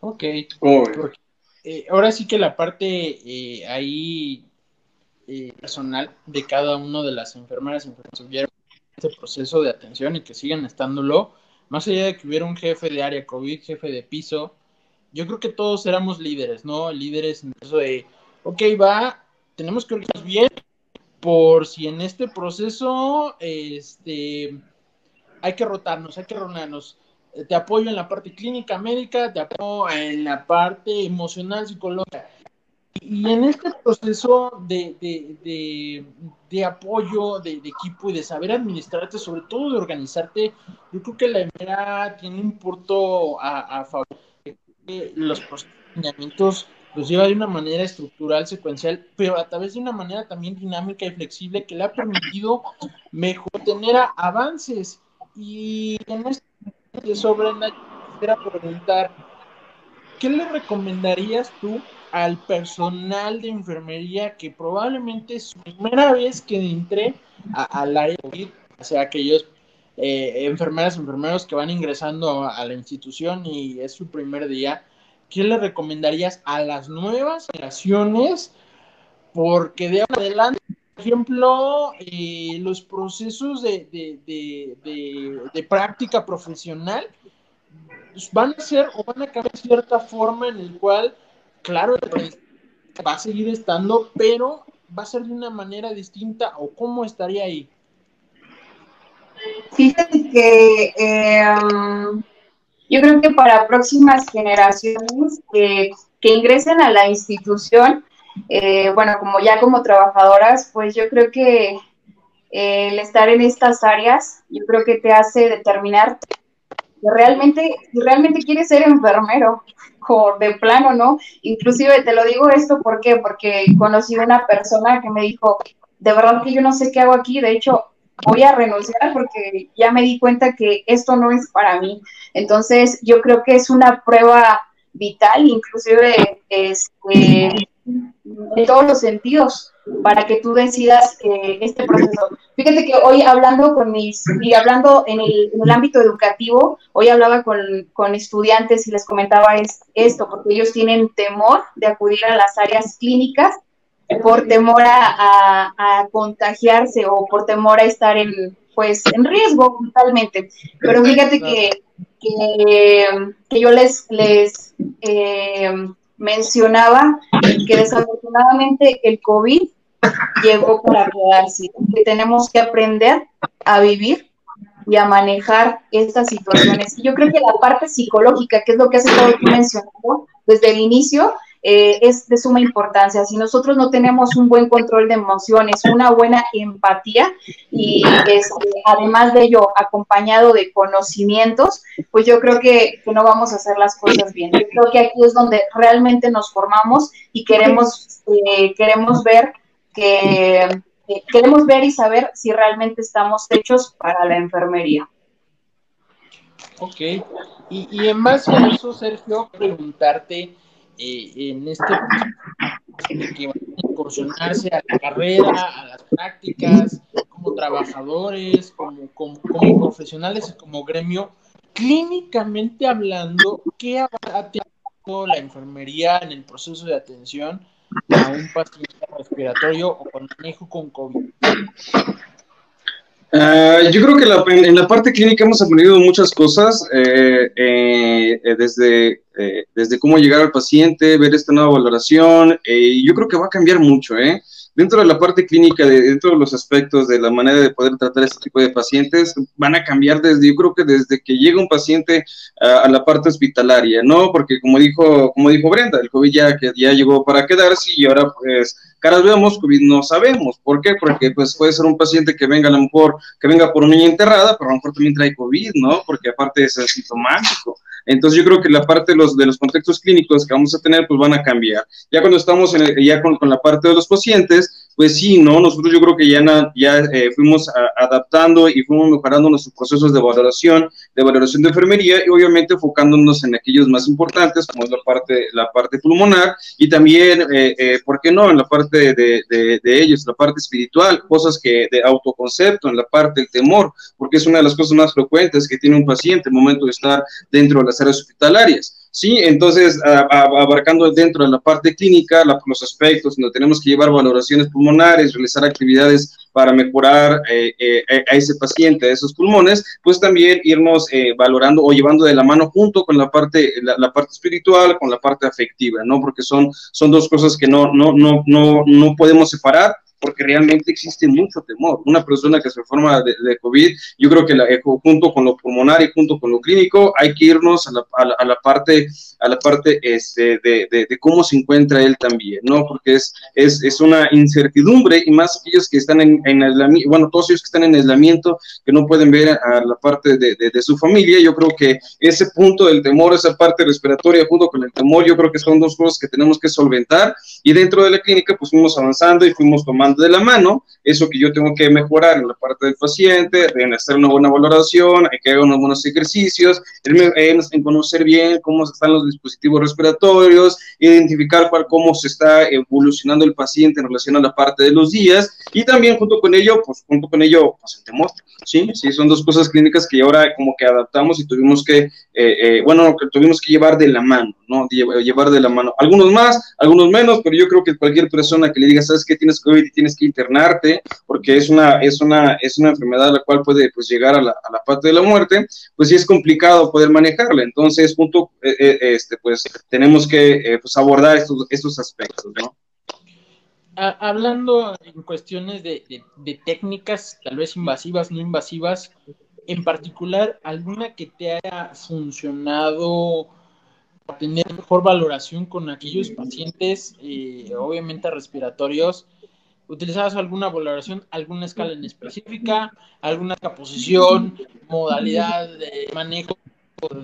Ok. Eh, ahora sí que la parte eh, ahí eh, personal de cada uno de las enfermeras y enfermeras este proceso de atención y que sigan estándolo, más allá de que hubiera un jefe de área COVID, jefe de piso, yo creo que todos éramos líderes, ¿no? Líderes en eso de, ok, va, tenemos que organizarnos bien por si en este proceso este, hay que rotarnos, hay que ronarnos te apoyo en la parte clínica médica, te apoyo en la parte emocional, psicológica. Y en este proceso de, de, de, apoyo de, equipo y de saber administrarte, sobre todo de organizarte, yo creo que la enfermera tiene un punto a, a favor. Los procedimientos los lleva de una manera estructural, secuencial, pero a través de una manera también dinámica y flexible que le ha permitido mejor tener avances. Y en este sobre quisiera preguntar, ¿qué le recomendarías tú al personal de enfermería que probablemente es su primera vez que entre al área o sea, aquellos eh, enfermeras, enfermeros que van ingresando a, la institución y es su primer día, ¿qué le recomendarías a las nuevas generaciones? Porque de adelante ejemplo, eh, los procesos de, práctica profesional van a ser o van a cambiar cierta forma en el cual, claro, va a seguir estando, pero va a ser de una manera distinta o cómo estaría ahí. Fíjate que eh, um, Yo creo que para próximas generaciones que ingresen a la institución, eh, bueno, como ya como trabajadoras, pues yo creo que eh, el estar en estas áreas, yo creo que te hace determinar que realmente, si realmente quieres ser enfermero, <laughs> de plano, ¿no? Inclusive te lo digo esto, ¿por qué? Porque conocí una persona que me dijo, de verdad que yo no sé qué hago aquí, de hecho, voy a renunciar porque ya me di cuenta que esto no es para mí. Entonces, yo creo que es una prueba vital, inclusive este, en todos los sentidos, para que tú decidas eh, este proceso. Fíjate que hoy hablando con mis, y hablando en el, ámbito educativo, hoy hablaba con, con, estudiantes y les comentaba es, esto, porque ellos tienen temor de acudir a las áreas clínicas por temor a, a, contagiarse o por temor a estar en, pues, en riesgo totalmente. Pero fíjate que, que, yo les, les eh, mencionaba que desafortunadamente el COVID llegó para quedarse, que tenemos que aprender a vivir y a manejar estas situaciones. Y yo creo que la parte psicológica, que es lo que has estado mencionando desde el inicio, eh, es de suma importancia. Si nosotros no tenemos un buen control de emociones, una buena empatía y este, además de ello acompañado de conocimientos, pues yo creo que, no vamos a hacer las cosas bien. Yo creo que aquí es donde realmente nos formamos y queremos, eh, queremos ver que queremos ver y saber si realmente estamos hechos para la enfermería. Ok, y, y en base a eso, Sergio, preguntarte, eh, en este que van a incursionarse a la carrera, a las prácticas, como trabajadores, como, como, profesionales, como gremio, clínicamente hablando, ¿qué ha tenido la enfermería en el proceso de atención a un paciente respiratorio o con manejo con COVID? Ah, yo creo que en la parte clínica hemos aprendido muchas cosas, eh, eh, desde, eh, desde cómo llegar al paciente, ver esta nueva valoración, y yo creo que va a cambiar mucho, ¿eh? Dentro de la parte clínica, de, dentro de los aspectos de la manera de poder tratar este tipo de pacientes, van a cambiar desde, yo creo que desde que llega un paciente a, la parte hospitalaria, ¿no? Porque como dijo, como dijo Brenda, el COVID ya, ya llegó para quedarse y ahora pues caras vemos, COVID no sabemos. ¿Por qué? Porque pues puede ser un paciente que venga a lo mejor, que venga por una niña enterrada, pero a lo mejor también trae COVID, ¿no? Porque aparte es asintomático. Entonces yo creo que la parte de los, de los contextos clínicos que vamos a tener pues van a cambiar. Ya cuando estamos en ya con, con, la parte de los pacientes, pues sí, ¿no? Nosotros yo creo que ya, ya eh, fuimos adaptando y fuimos mejorando nuestros procesos de valoración, de valoración de enfermería y obviamente enfocándonos en aquellos más importantes como es la parte, la parte pulmonar y también, eh, eh, ¿por qué no? En la parte de, de, de, ellos, la parte espiritual, cosas que de autoconcepto, en la parte del temor, porque es una de las cosas más frecuentes que tiene un paciente en el momento de estar dentro de las áreas hospitalarias. Sí, entonces abarcando dentro de la parte clínica los aspectos donde tenemos que llevar valoraciones pulmonares, realizar actividades para mejorar eh, eh, a ese paciente, a esos pulmones, pues también irnos eh, valorando o llevando de la mano junto con la parte, la, parte espiritual, con la parte afectiva, ¿no? Porque son, son dos cosas que no, no, no, no, no podemos separar porque realmente existe mucho temor. Una persona que se forma de, COVID, yo creo que la, eh, junto con lo pulmonar y junto con lo clínico, hay que irnos a la, a la, parte, a la parte este, de, de, cómo se encuentra él también, ¿no? Porque es, es, es una incertidumbre y más aquellos que están en, en aislamiento, bueno, todos ellos que están en aislamiento, que no pueden ver a la parte de, de, su familia, yo creo que ese punto del temor, esa parte respiratoria junto con el temor, yo creo que son dos cosas que tenemos que solventar y dentro de la clínica pues fuimos avanzando y fuimos tomando de la mano eso que yo tengo que mejorar en la parte del paciente, en hacer una buena valoración, hay que hacer unos buenos ejercicios, en, conocer bien cómo están los dispositivos respiratorios, identificar cuál, cómo se está evolucionando el paciente en relación a la parte de los días y también junto con ello, pues junto con ello, el temor, ¿sí? Sí, son dos cosas clínicas que ahora como que adaptamos y tuvimos que, eh, eh, bueno, que tuvimos que llevar de la mano, ¿no? Llevar de la mano. Algunos más, algunos menos, pero yo creo que cualquier persona que le diga, ¿sabes qué? Tienes COVID tienes que internarte, porque es una, es una, es una enfermedad la cual puede pues, llegar a la, a la parte de la muerte, pues sí es complicado poder manejarla. Entonces, punto, eh, este, pues tenemos que pues, abordar estos, estos aspectos, ¿no? hablando en cuestiones de, técnicas, tal vez invasivas, no invasivas, en particular, alguna que te haya funcionado para tener mejor valoración con aquellos pacientes, eh, obviamente respiratorios, ¿Utilizabas alguna valoración, alguna escala en específica, alguna caposición, modalidad de manejo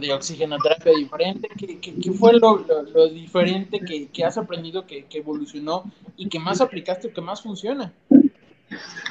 de oxigenoterapia diferente? ¿Qué, fue lo, diferente que, has aprendido, que, evolucionó y que más aplicaste o que más funciona?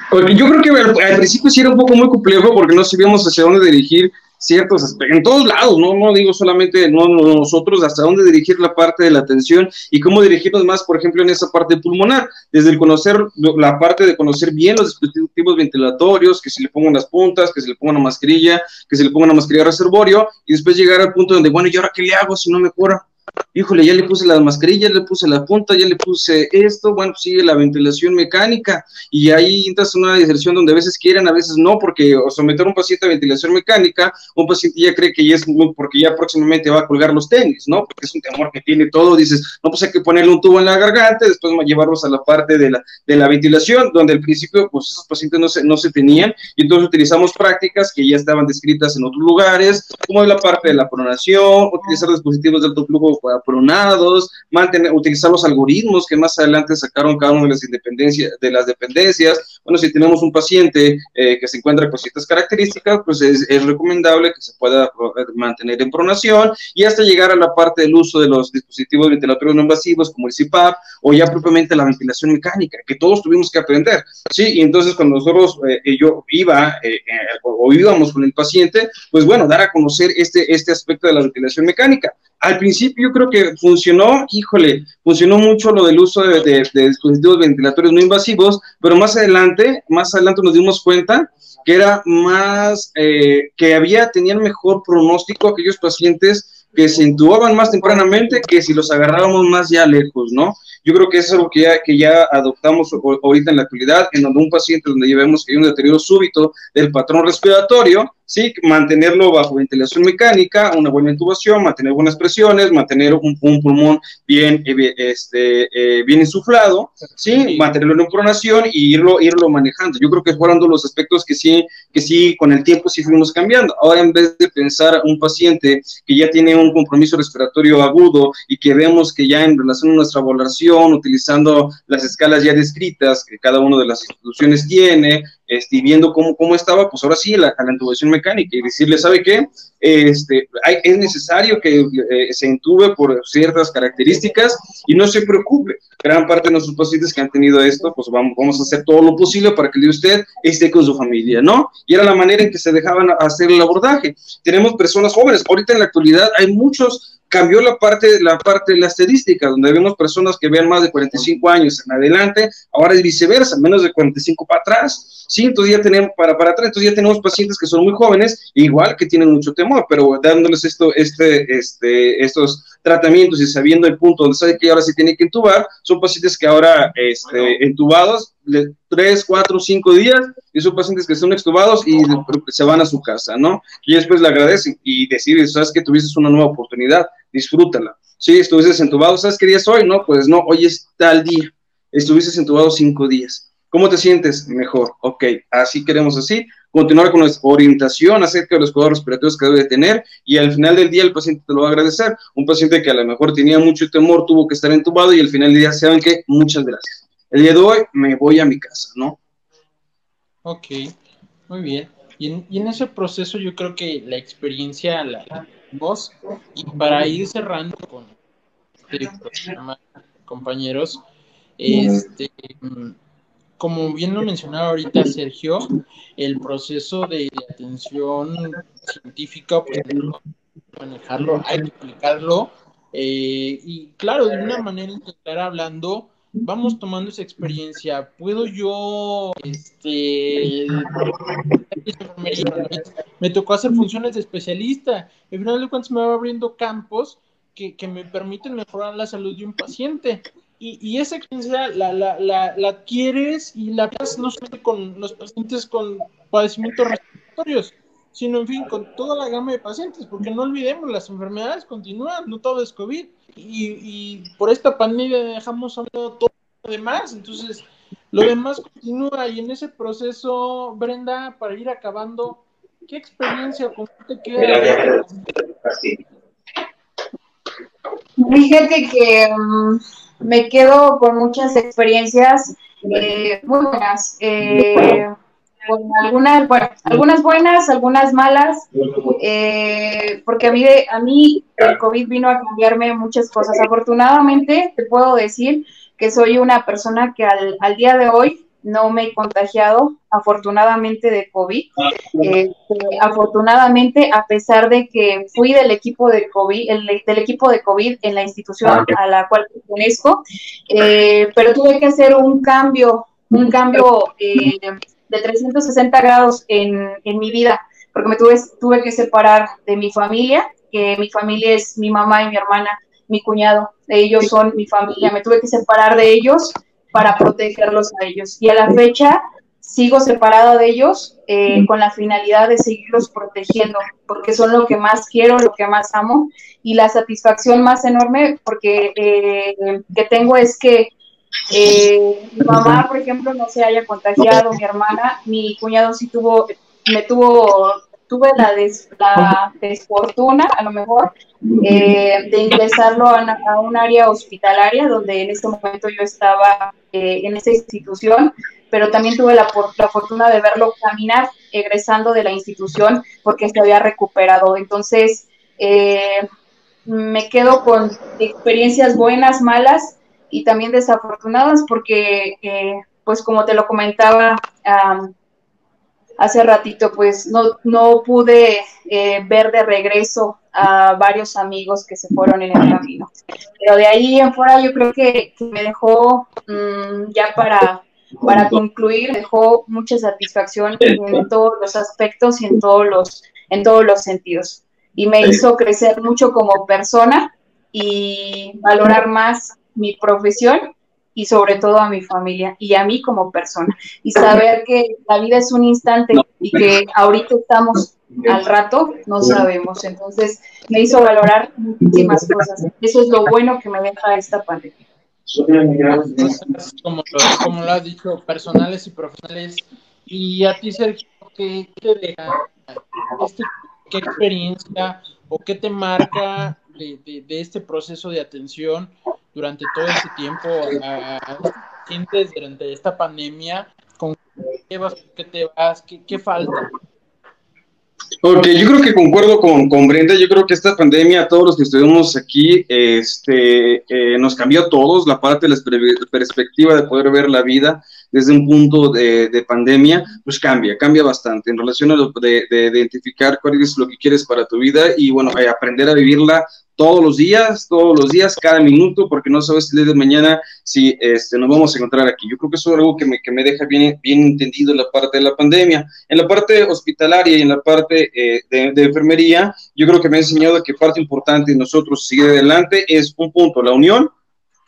Porque yo creo que al, principio sí era un poco muy complejo porque no sabíamos hacia dónde dirigir ciertos en todos lados, no, no digo solamente no, nosotros, hasta dónde dirigir la parte de la atención y cómo dirigirnos más, por ejemplo, en esa parte pulmonar, desde el conocer la parte de conocer bien los dispositivos ventilatorios, que se le pongan las puntas, que se le ponga una mascarilla, que se le ponga una mascarilla reservorio, y después llegar al punto donde, bueno, ¿y ahora qué le hago si no me cura? Híjole, ya le puse las mascarillas, le puse la punta, ya le puse esto, bueno, sigue la ventilación mecánica y ahí entras en una diserción donde a veces quieren, a veces no, porque someter a un paciente a ventilación mecánica, un paciente ya cree que ya es porque ya próximamente va a colgar los tenis, ¿no? Porque es un temor que tiene todo, dices, no, pues hay que ponerle un tubo en la garganta, después llevarlos a la parte de la, de la ventilación, donde al principio, pues esos pacientes no se, no se tenían, y entonces utilizamos prácticas que ya estaban descritas en otros lugares, como la parte de la pronación, utilizar dispositivos de alto flujo para pronados, mantener, utilizar los algoritmos que más adelante sacaron cada una de las, independencias, de las dependencias. Bueno, si tenemos un paciente eh, que se encuentra con ciertas características, pues es, recomendable que se pueda eh, mantener en pronación y hasta llegar a la parte del uso de los dispositivos ventilatorios no invasivos como el CPAP o ya propiamente la ventilación mecánica, que todos tuvimos que aprender. Sí, y entonces cuando nosotros, eh, yo iba o íbamos con el paciente, pues bueno, dar a conocer este, este aspecto de la ventilación mecánica. Al principio yo creo que funcionó, híjole, funcionó mucho lo del uso de, dispositivos ventilatorios no invasivos, pero más adelante, más adelante nos dimos cuenta que era más, eh, que había, tenían mejor pronóstico aquellos pacientes que se intubaban más tempranamente que si los agarrábamos más ya lejos, ¿no? Yo creo que eso es algo que ya, que ya adoptamos ahorita en la actualidad, en donde un paciente donde llevemos que hay un deterioro súbito del patrón respiratorio, sí, mantenerlo bajo ventilación mecánica, una buena intubación, mantener buenas presiones, mantener un, pulmón bien, eh, este, eh, bien insuflado, sí, mantenerlo en pronación y irlo, irlo manejando. Yo creo que fueron los aspectos que sí, que sí, con el tiempo sí fuimos cambiando. Ahora, en vez de pensar un paciente que ya tiene un compromiso respiratorio agudo y que vemos que ya en relación a nuestra valoración, utilizando las escalas ya descritas que cada una de las instituciones tiene, este, viendo cómo, cómo estaba, pues ahora sí, la, la mecánica y decirle, ¿sabe qué? Este, hay, es necesario que eh, se intube por ciertas características y no se preocupe. Gran parte de nuestros pacientes que han tenido esto, pues vamos, vamos a hacer todo lo posible para que usted esté con su familia, ¿no? Y era la manera en que se dejaban hacer el abordaje. Tenemos personas jóvenes, ahorita en la actualidad hay muchos cambió la parte, la parte de la estadística, donde vemos personas que vean más de 45 años en adelante, ahora es viceversa, menos de 45 para atrás, sí, entonces ya tenemos, para, para atrás, entonces ya tenemos pacientes que son muy jóvenes, igual que tienen mucho temor, pero dándoles esto, este, este, estos tratamientos y sabiendo el punto donde sabe que ahora se tiene que entubar, son pacientes que ahora, este, entubados, de 3, 4, 5 días, y son pacientes que son extubados y se van a su casa, ¿no? Y después le agradecen y decir, sabes que tuviste una nueva oportunidad, disfrútala. Si estuviste entubado, ¿sabes qué día es hoy? No, pues no, hoy es tal día. Estuviste entubado cinco días. ¿Cómo te sientes? Mejor. Ok, así queremos así. Continuar con nuestra orientación acerca de los cuidados respiratorios que debe tener y al final del día el paciente te lo va a agradecer. Un paciente que a lo mejor tenía mucho temor, tuvo que estar entubado y al final del día, ¿saben qué? Muchas gracias. El día de hoy me voy a mi casa, ¿no? Ok, muy bien. Y en, y en ese proceso yo creo que la experiencia, la, voz. Y para ir cerrando con este compañeros, este, como bien lo mencionaba ahorita Sergio, el proceso de atención científica, pues manejarlo, hay que explicarlo. Eh, y claro, de una manera intentar hablando, vamos tomando esa experiencia. ¿Puedo yo, este, me tocó hacer funciones de especialista? Al final de cuentas me va abriendo campos que, me permiten mejorar la salud de un paciente. Y, y esa experiencia la, la, la, la, adquieres y la pasas no solamente con los pacientes con padecimientos respiratorios, sino en fin, con toda la gama de pacientes, porque no olvidemos, las enfermedades continúan, no todo es COVID, y, y por esta pandemia dejamos a un lado todo lo demás, entonces lo demás continúa y en ese proceso, Brenda, para ir acabando, ¿Qué experiencia, cómo te queda? Fíjate que um, me quedo con muchas experiencias eh, muy buenas. Eh, algunas, bueno, algunas buenas, algunas malas, eh, porque a mí, a mí el COVID vino a cambiarme muchas cosas. Afortunadamente, te puedo decir que soy una persona que al, al día de hoy no me he contagiado, afortunadamente, de COVID. Eh, afortunadamente, a pesar de que fui del equipo de COVID, del equipo de COVID en la institución ah, a la cual pertenezco, eh, pero tuve que hacer un cambio, un cambio eh, de 360 grados en, en, mi vida, porque me tuve, tuve que separar de mi familia, que mi familia es mi mamá y mi hermana, mi cuñado, ellos son mi familia, me tuve que separar de ellos para protegerlos a ellos. Y a la fecha sigo separada de ellos eh, con la finalidad de seguirlos protegiendo, porque son lo que más quiero, lo que más amo, y la satisfacción más enorme porque eh, que tengo es que eh, mi mamá, por ejemplo, no se haya contagiado, mi hermana, mi cuñado sí tuvo, me tuvo, tuve la, la desfortuna, a lo mejor, de ingresarlo a, un área hospitalaria, donde en este momento yo estaba en esa institución, pero también tuve la, la, fortuna de verlo caminar egresando de la institución porque se había recuperado. Entonces, eh, me quedo con experiencias buenas, malas y también desafortunadas porque, eh, pues como te lo comentaba hace ratito, pues no, no pude eh, ver de regreso a varios amigos que se fueron en el camino. Pero de ahí en fuera yo creo que, me dejó mm, ya para para concluir, dejó mucha satisfacción en todos los aspectos y en todos los, en todos los sentidos. Y me hizo crecer mucho como persona y valorar más mi profesión y sobre todo a mi familia y a mí como persona. Y saber que la vida es un instante y que ahorita estamos al rato, no sabemos. Entonces me hizo valorar muchísimas cosas. Eso es lo bueno que me deja esta pandemia como, lo, como lo has dicho, personales y profesionales. Y a ti, Sergio, ¿qué te deja? Este, ¿Qué experiencia o qué te marca de, de, este proceso de atención durante todo este tiempo a, durante esta pandemia? ¿Con qué vas, qué te vas, qué, qué falta? Ok, yo creo que concuerdo con, con, Brenda, yo creo que esta pandemia, todos los que estuvimos aquí, este, eh, nos cambió a todos la parte de la perspectiva de poder ver la vida desde un punto de, de pandemia, pues cambia, cambia bastante en relación a lo de, de, identificar cuál es lo que quieres para tu vida y bueno, eh, aprender a vivirla todos los días, todos los días, cada minuto, porque no sabes el día de mañana si este, nos vamos a encontrar aquí. Yo creo que eso es algo que me, que me deja bien, bien entendido en la parte de la pandemia. En la parte hospitalaria y en la parte eh, de, de, enfermería, yo creo que me ha enseñado que parte importante de nosotros seguir adelante es un punto, la unión,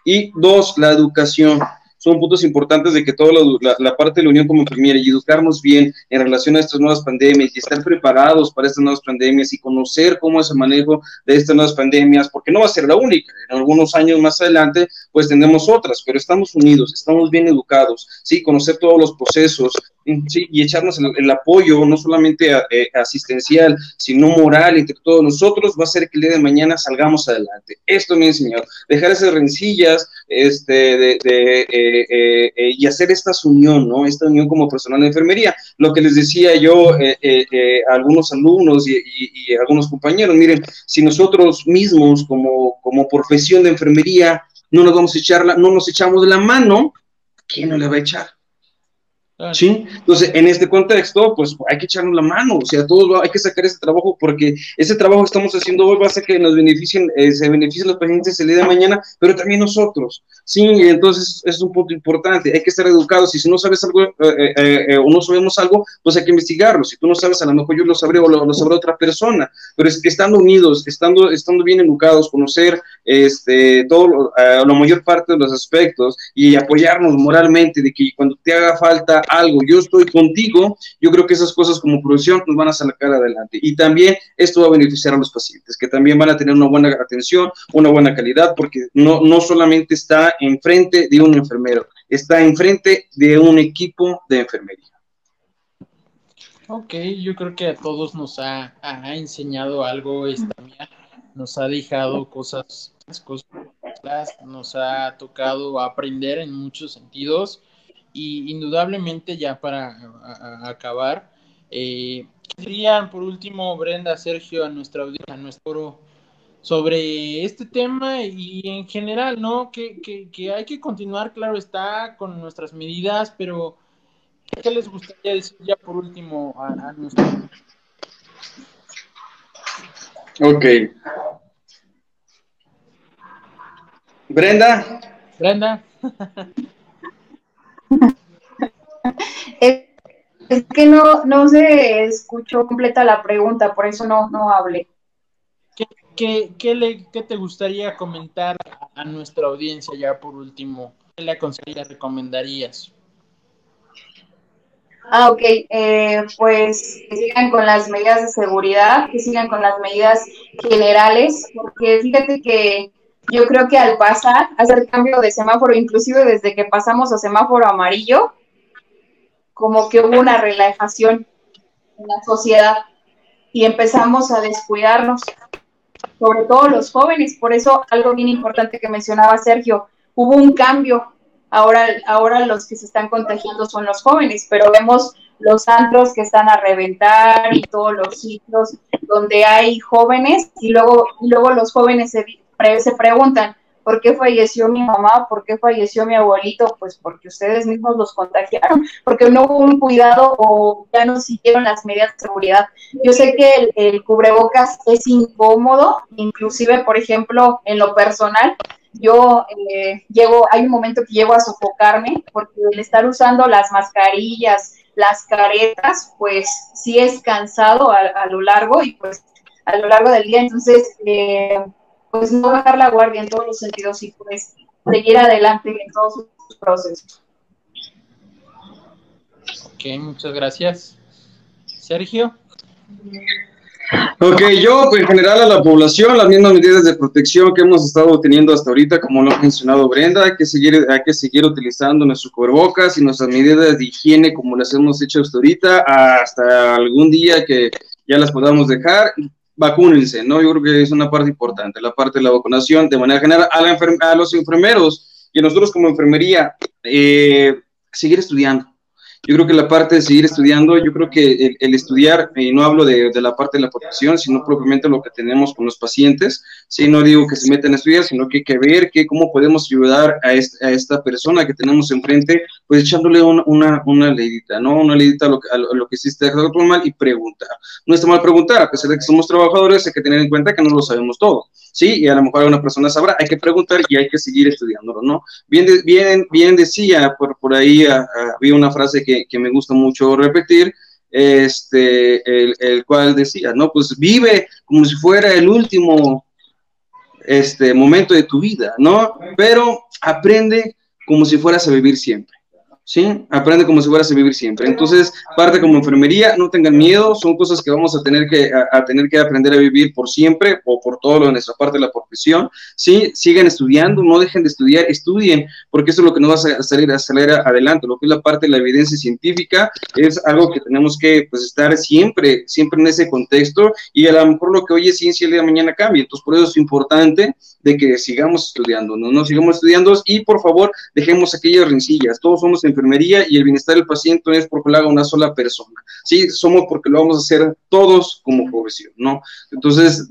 y dos, la educación son puntos importantes de que toda la, parte de la Unión como enfermera y educarnos bien en relación a estas nuevas pandemias y estar preparados para estas nuevas pandemias y conocer cómo es el manejo de estas nuevas pandemias, porque no va a ser la única. En algunos años más adelante, pues tendremos otras, pero estamos unidos, estamos bien educados, sí, conocer todos los procesos, sí, y echarnos el, apoyo, no solamente eh, asistencial, sino moral entre todos nosotros, va a ser que el día de mañana salgamos adelante. Esto me ha enseñado, dejar esas rencillas, este, de, eh, eh, eh, y hacer esta unión, ¿no? Esta unión como personal de enfermería. Lo que les decía yo eh, a algunos alumnos y, y, algunos compañeros, miren, si nosotros mismos como, como profesión de enfermería no nos vamos a echar no nos echamos la mano, ¿quién no le va a echar? ¿Sí? Entonces, en este contexto, pues hay que echarnos la mano, o sea, todos hay que sacar ese trabajo porque ese trabajo que estamos haciendo hoy va a hacer que nos beneficien, eh, se beneficien los pacientes el día de mañana, pero también nosotros, ¿sí? Entonces, es un punto importante, hay que estar educados y si no sabes algo eh, eh, o no sabemos algo, pues hay que investigarlo. Si tú no sabes, a lo mejor yo lo sabré o lo, sabrá otra persona, pero es que estando unidos, estando, estando bien educados, conocer este, todo, la mayor parte de los aspectos y apoyarnos moralmente de que cuando te haga falta algo, yo estoy contigo, yo creo que esas cosas como profesión nos van a sacar adelante. Y también esto va a beneficiar a los pacientes, que también van a tener una buena atención, una buena calidad, porque no, no solamente está enfrente de un enfermero, está enfrente de un equipo de enfermería. Ok, yo creo que a todos nos ha, enseñado algo esta mía, nos ha dejado cosas, cosas, nos ha tocado aprender en muchos sentidos y indudablemente ya para acabar, eh, dirían por último Brenda, Sergio, a nuestra audiencia, a nuestro sobre este tema y en general, ¿no? Que, que, hay que continuar, claro está, con nuestras medidas, pero ¿qué les gustaría decir ya por último a, a nuestro... Ok. Brenda. Brenda. <laughs> es, que no, no se escuchó completa la pregunta, por eso no, no hablé. ¿Qué, qué, le, qué te gustaría comentar a nuestra audiencia ya por último? ¿Qué le aconsejarías, recomendarías? Ah, ok. Eh, pues que sigan con las medidas de seguridad, que sigan con las medidas generales, porque fíjate que yo creo que al pasar, hacer cambio de semáforo, inclusive desde que pasamos a semáforo amarillo, como que hubo una relajación en la sociedad y empezamos a descuidarnos sobre todo los jóvenes. Por eso algo bien importante que mencionaba Sergio, hubo un cambio. Ahora, ahora los que se están contagiando son los jóvenes, pero vemos los antros que están a reventar y todos los sitios donde hay jóvenes y luego, y luego los jóvenes se, se preguntan, ¿Por qué falleció mi mamá? ¿Por qué falleció mi abuelito? Pues porque ustedes mismos los contagiaron, porque no hubo un cuidado o ya no siguieron las medidas de seguridad. Yo sé que el, cubrebocas es incómodo, inclusive, por ejemplo, en lo personal, yo eh, llego, hay un momento que llego a sofocarme porque el estar usando las mascarillas, las caretas, pues sí es cansado a, lo largo y pues a lo largo del día. Entonces, eh, pues no bajar la guardia en todos los sentidos y pues seguir adelante en todos sus procesos. Ok, muchas gracias. Sergio. Ok, yo pues, en general a la población, las mismas medidas de protección que hemos estado teniendo hasta ahorita, como lo ha mencionado Brenda, hay que seguir, hay que seguir utilizando nuestro cubrebocas y nuestras medidas de higiene como las hemos hecho hasta ahorita, hasta algún día que ya las podamos dejar vacúnense, ¿no? Yo creo que es una parte importante, la parte de la vacunación de manera general a, la a los enfermeros y nosotros como enfermería, eh, seguir estudiando yo creo que la parte de seguir estudiando, yo creo que el, estudiar, y no hablo de, de, la parte de la protección, sino propiamente lo que tenemos con los pacientes, sí, no digo que se metan a estudiar, sino que hay que ver que cómo podemos ayudar a, a esta persona que tenemos enfrente, pues echándole una, una, una leidita, ¿no? Una leidita a lo, a lo que existe mal y preguntar. No está mal preguntar, a pesar de que somos trabajadores, hay que tener en cuenta que no lo sabemos todo. ¿sí? Y a lo mejor alguna persona sabrá, hay que preguntar y hay que seguir estudiándolo, ¿no? Bien, bien, bien decía, por, por ahí ah, ah, había una frase que, que me gusta mucho repetir, este, el, el, cual decía, ¿no? Pues vive como si fuera el último este, momento de tu vida, ¿no? Pero aprende como si fueras a vivir siempre. ¿Sí? Aprende como si fueras a vivir siempre. Entonces, parte como enfermería, no tengan miedo, son cosas que vamos a tener que, a, tener que aprender a vivir por siempre o por todo lo de nuestra parte de la profesión, ¿sí? Sigan estudiando, no dejen de estudiar, estudien, porque eso es lo que nos va a salir a salir adelante. Lo que es la parte de la evidencia científica es algo que tenemos que, pues, estar siempre, siempre en ese contexto y a lo mejor lo que hoy es ciencia el día de mañana cambia. Entonces, por eso es importante de que sigamos estudiando, no, no sigamos estudiando y por favor dejemos aquellas rencillas. Todos somos enfermería y el bienestar del paciente no es porque lo haga una sola persona. Sí, somos porque lo vamos a hacer todos como profesión, ¿no? Entonces,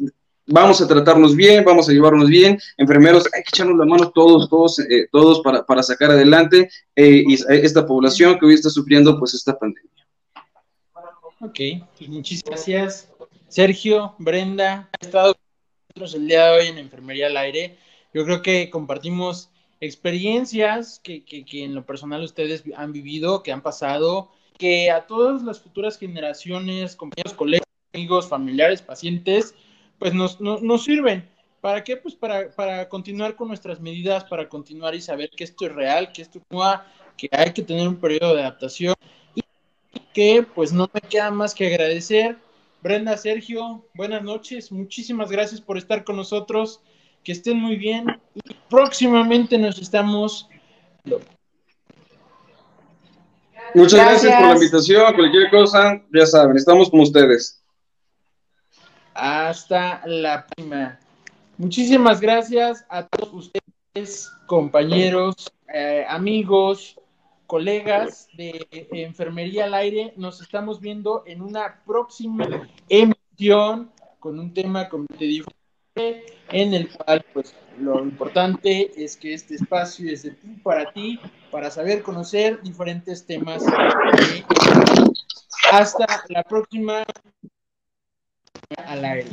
vamos a tratarnos bien, vamos a llevarnos bien, enfermeros, hay que echarnos la mano todos, todos, eh, todos para, para, sacar adelante eh, esta población que hoy está sufriendo pues esta pandemia. Ok, pues muchísimas gracias. Sergio, Brenda, ha estado con nosotros el día de hoy en Enfermería al Aire. Yo creo que compartimos experiencias que, que, que, en lo personal ustedes han vivido, que han pasado, que a todas las futuras generaciones, compañeros, colegas, amigos, familiares, pacientes, pues nos, nos, sirven. ¿Para qué? Pues para, para, continuar con nuestras medidas, para continuar y saber que esto es real, que esto que hay que tener un periodo de adaptación y que pues no me queda más que agradecer. Brenda, Sergio, buenas noches, muchísimas gracias por estar con nosotros que estén muy bien y próximamente nos estamos Muchas gracias. por la invitación, cualquier cosa, ya saben, estamos con ustedes. Hasta la próxima. Muchísimas gracias a todos ustedes, compañeros, eh, amigos, colegas de Enfermería al Aire. Nos estamos viendo en una próxima emisión con un tema, como te digo, en el cual, pues, lo importante es que este espacio es de ti para ti, para saber conocer diferentes temas. Hasta la próxima al aire.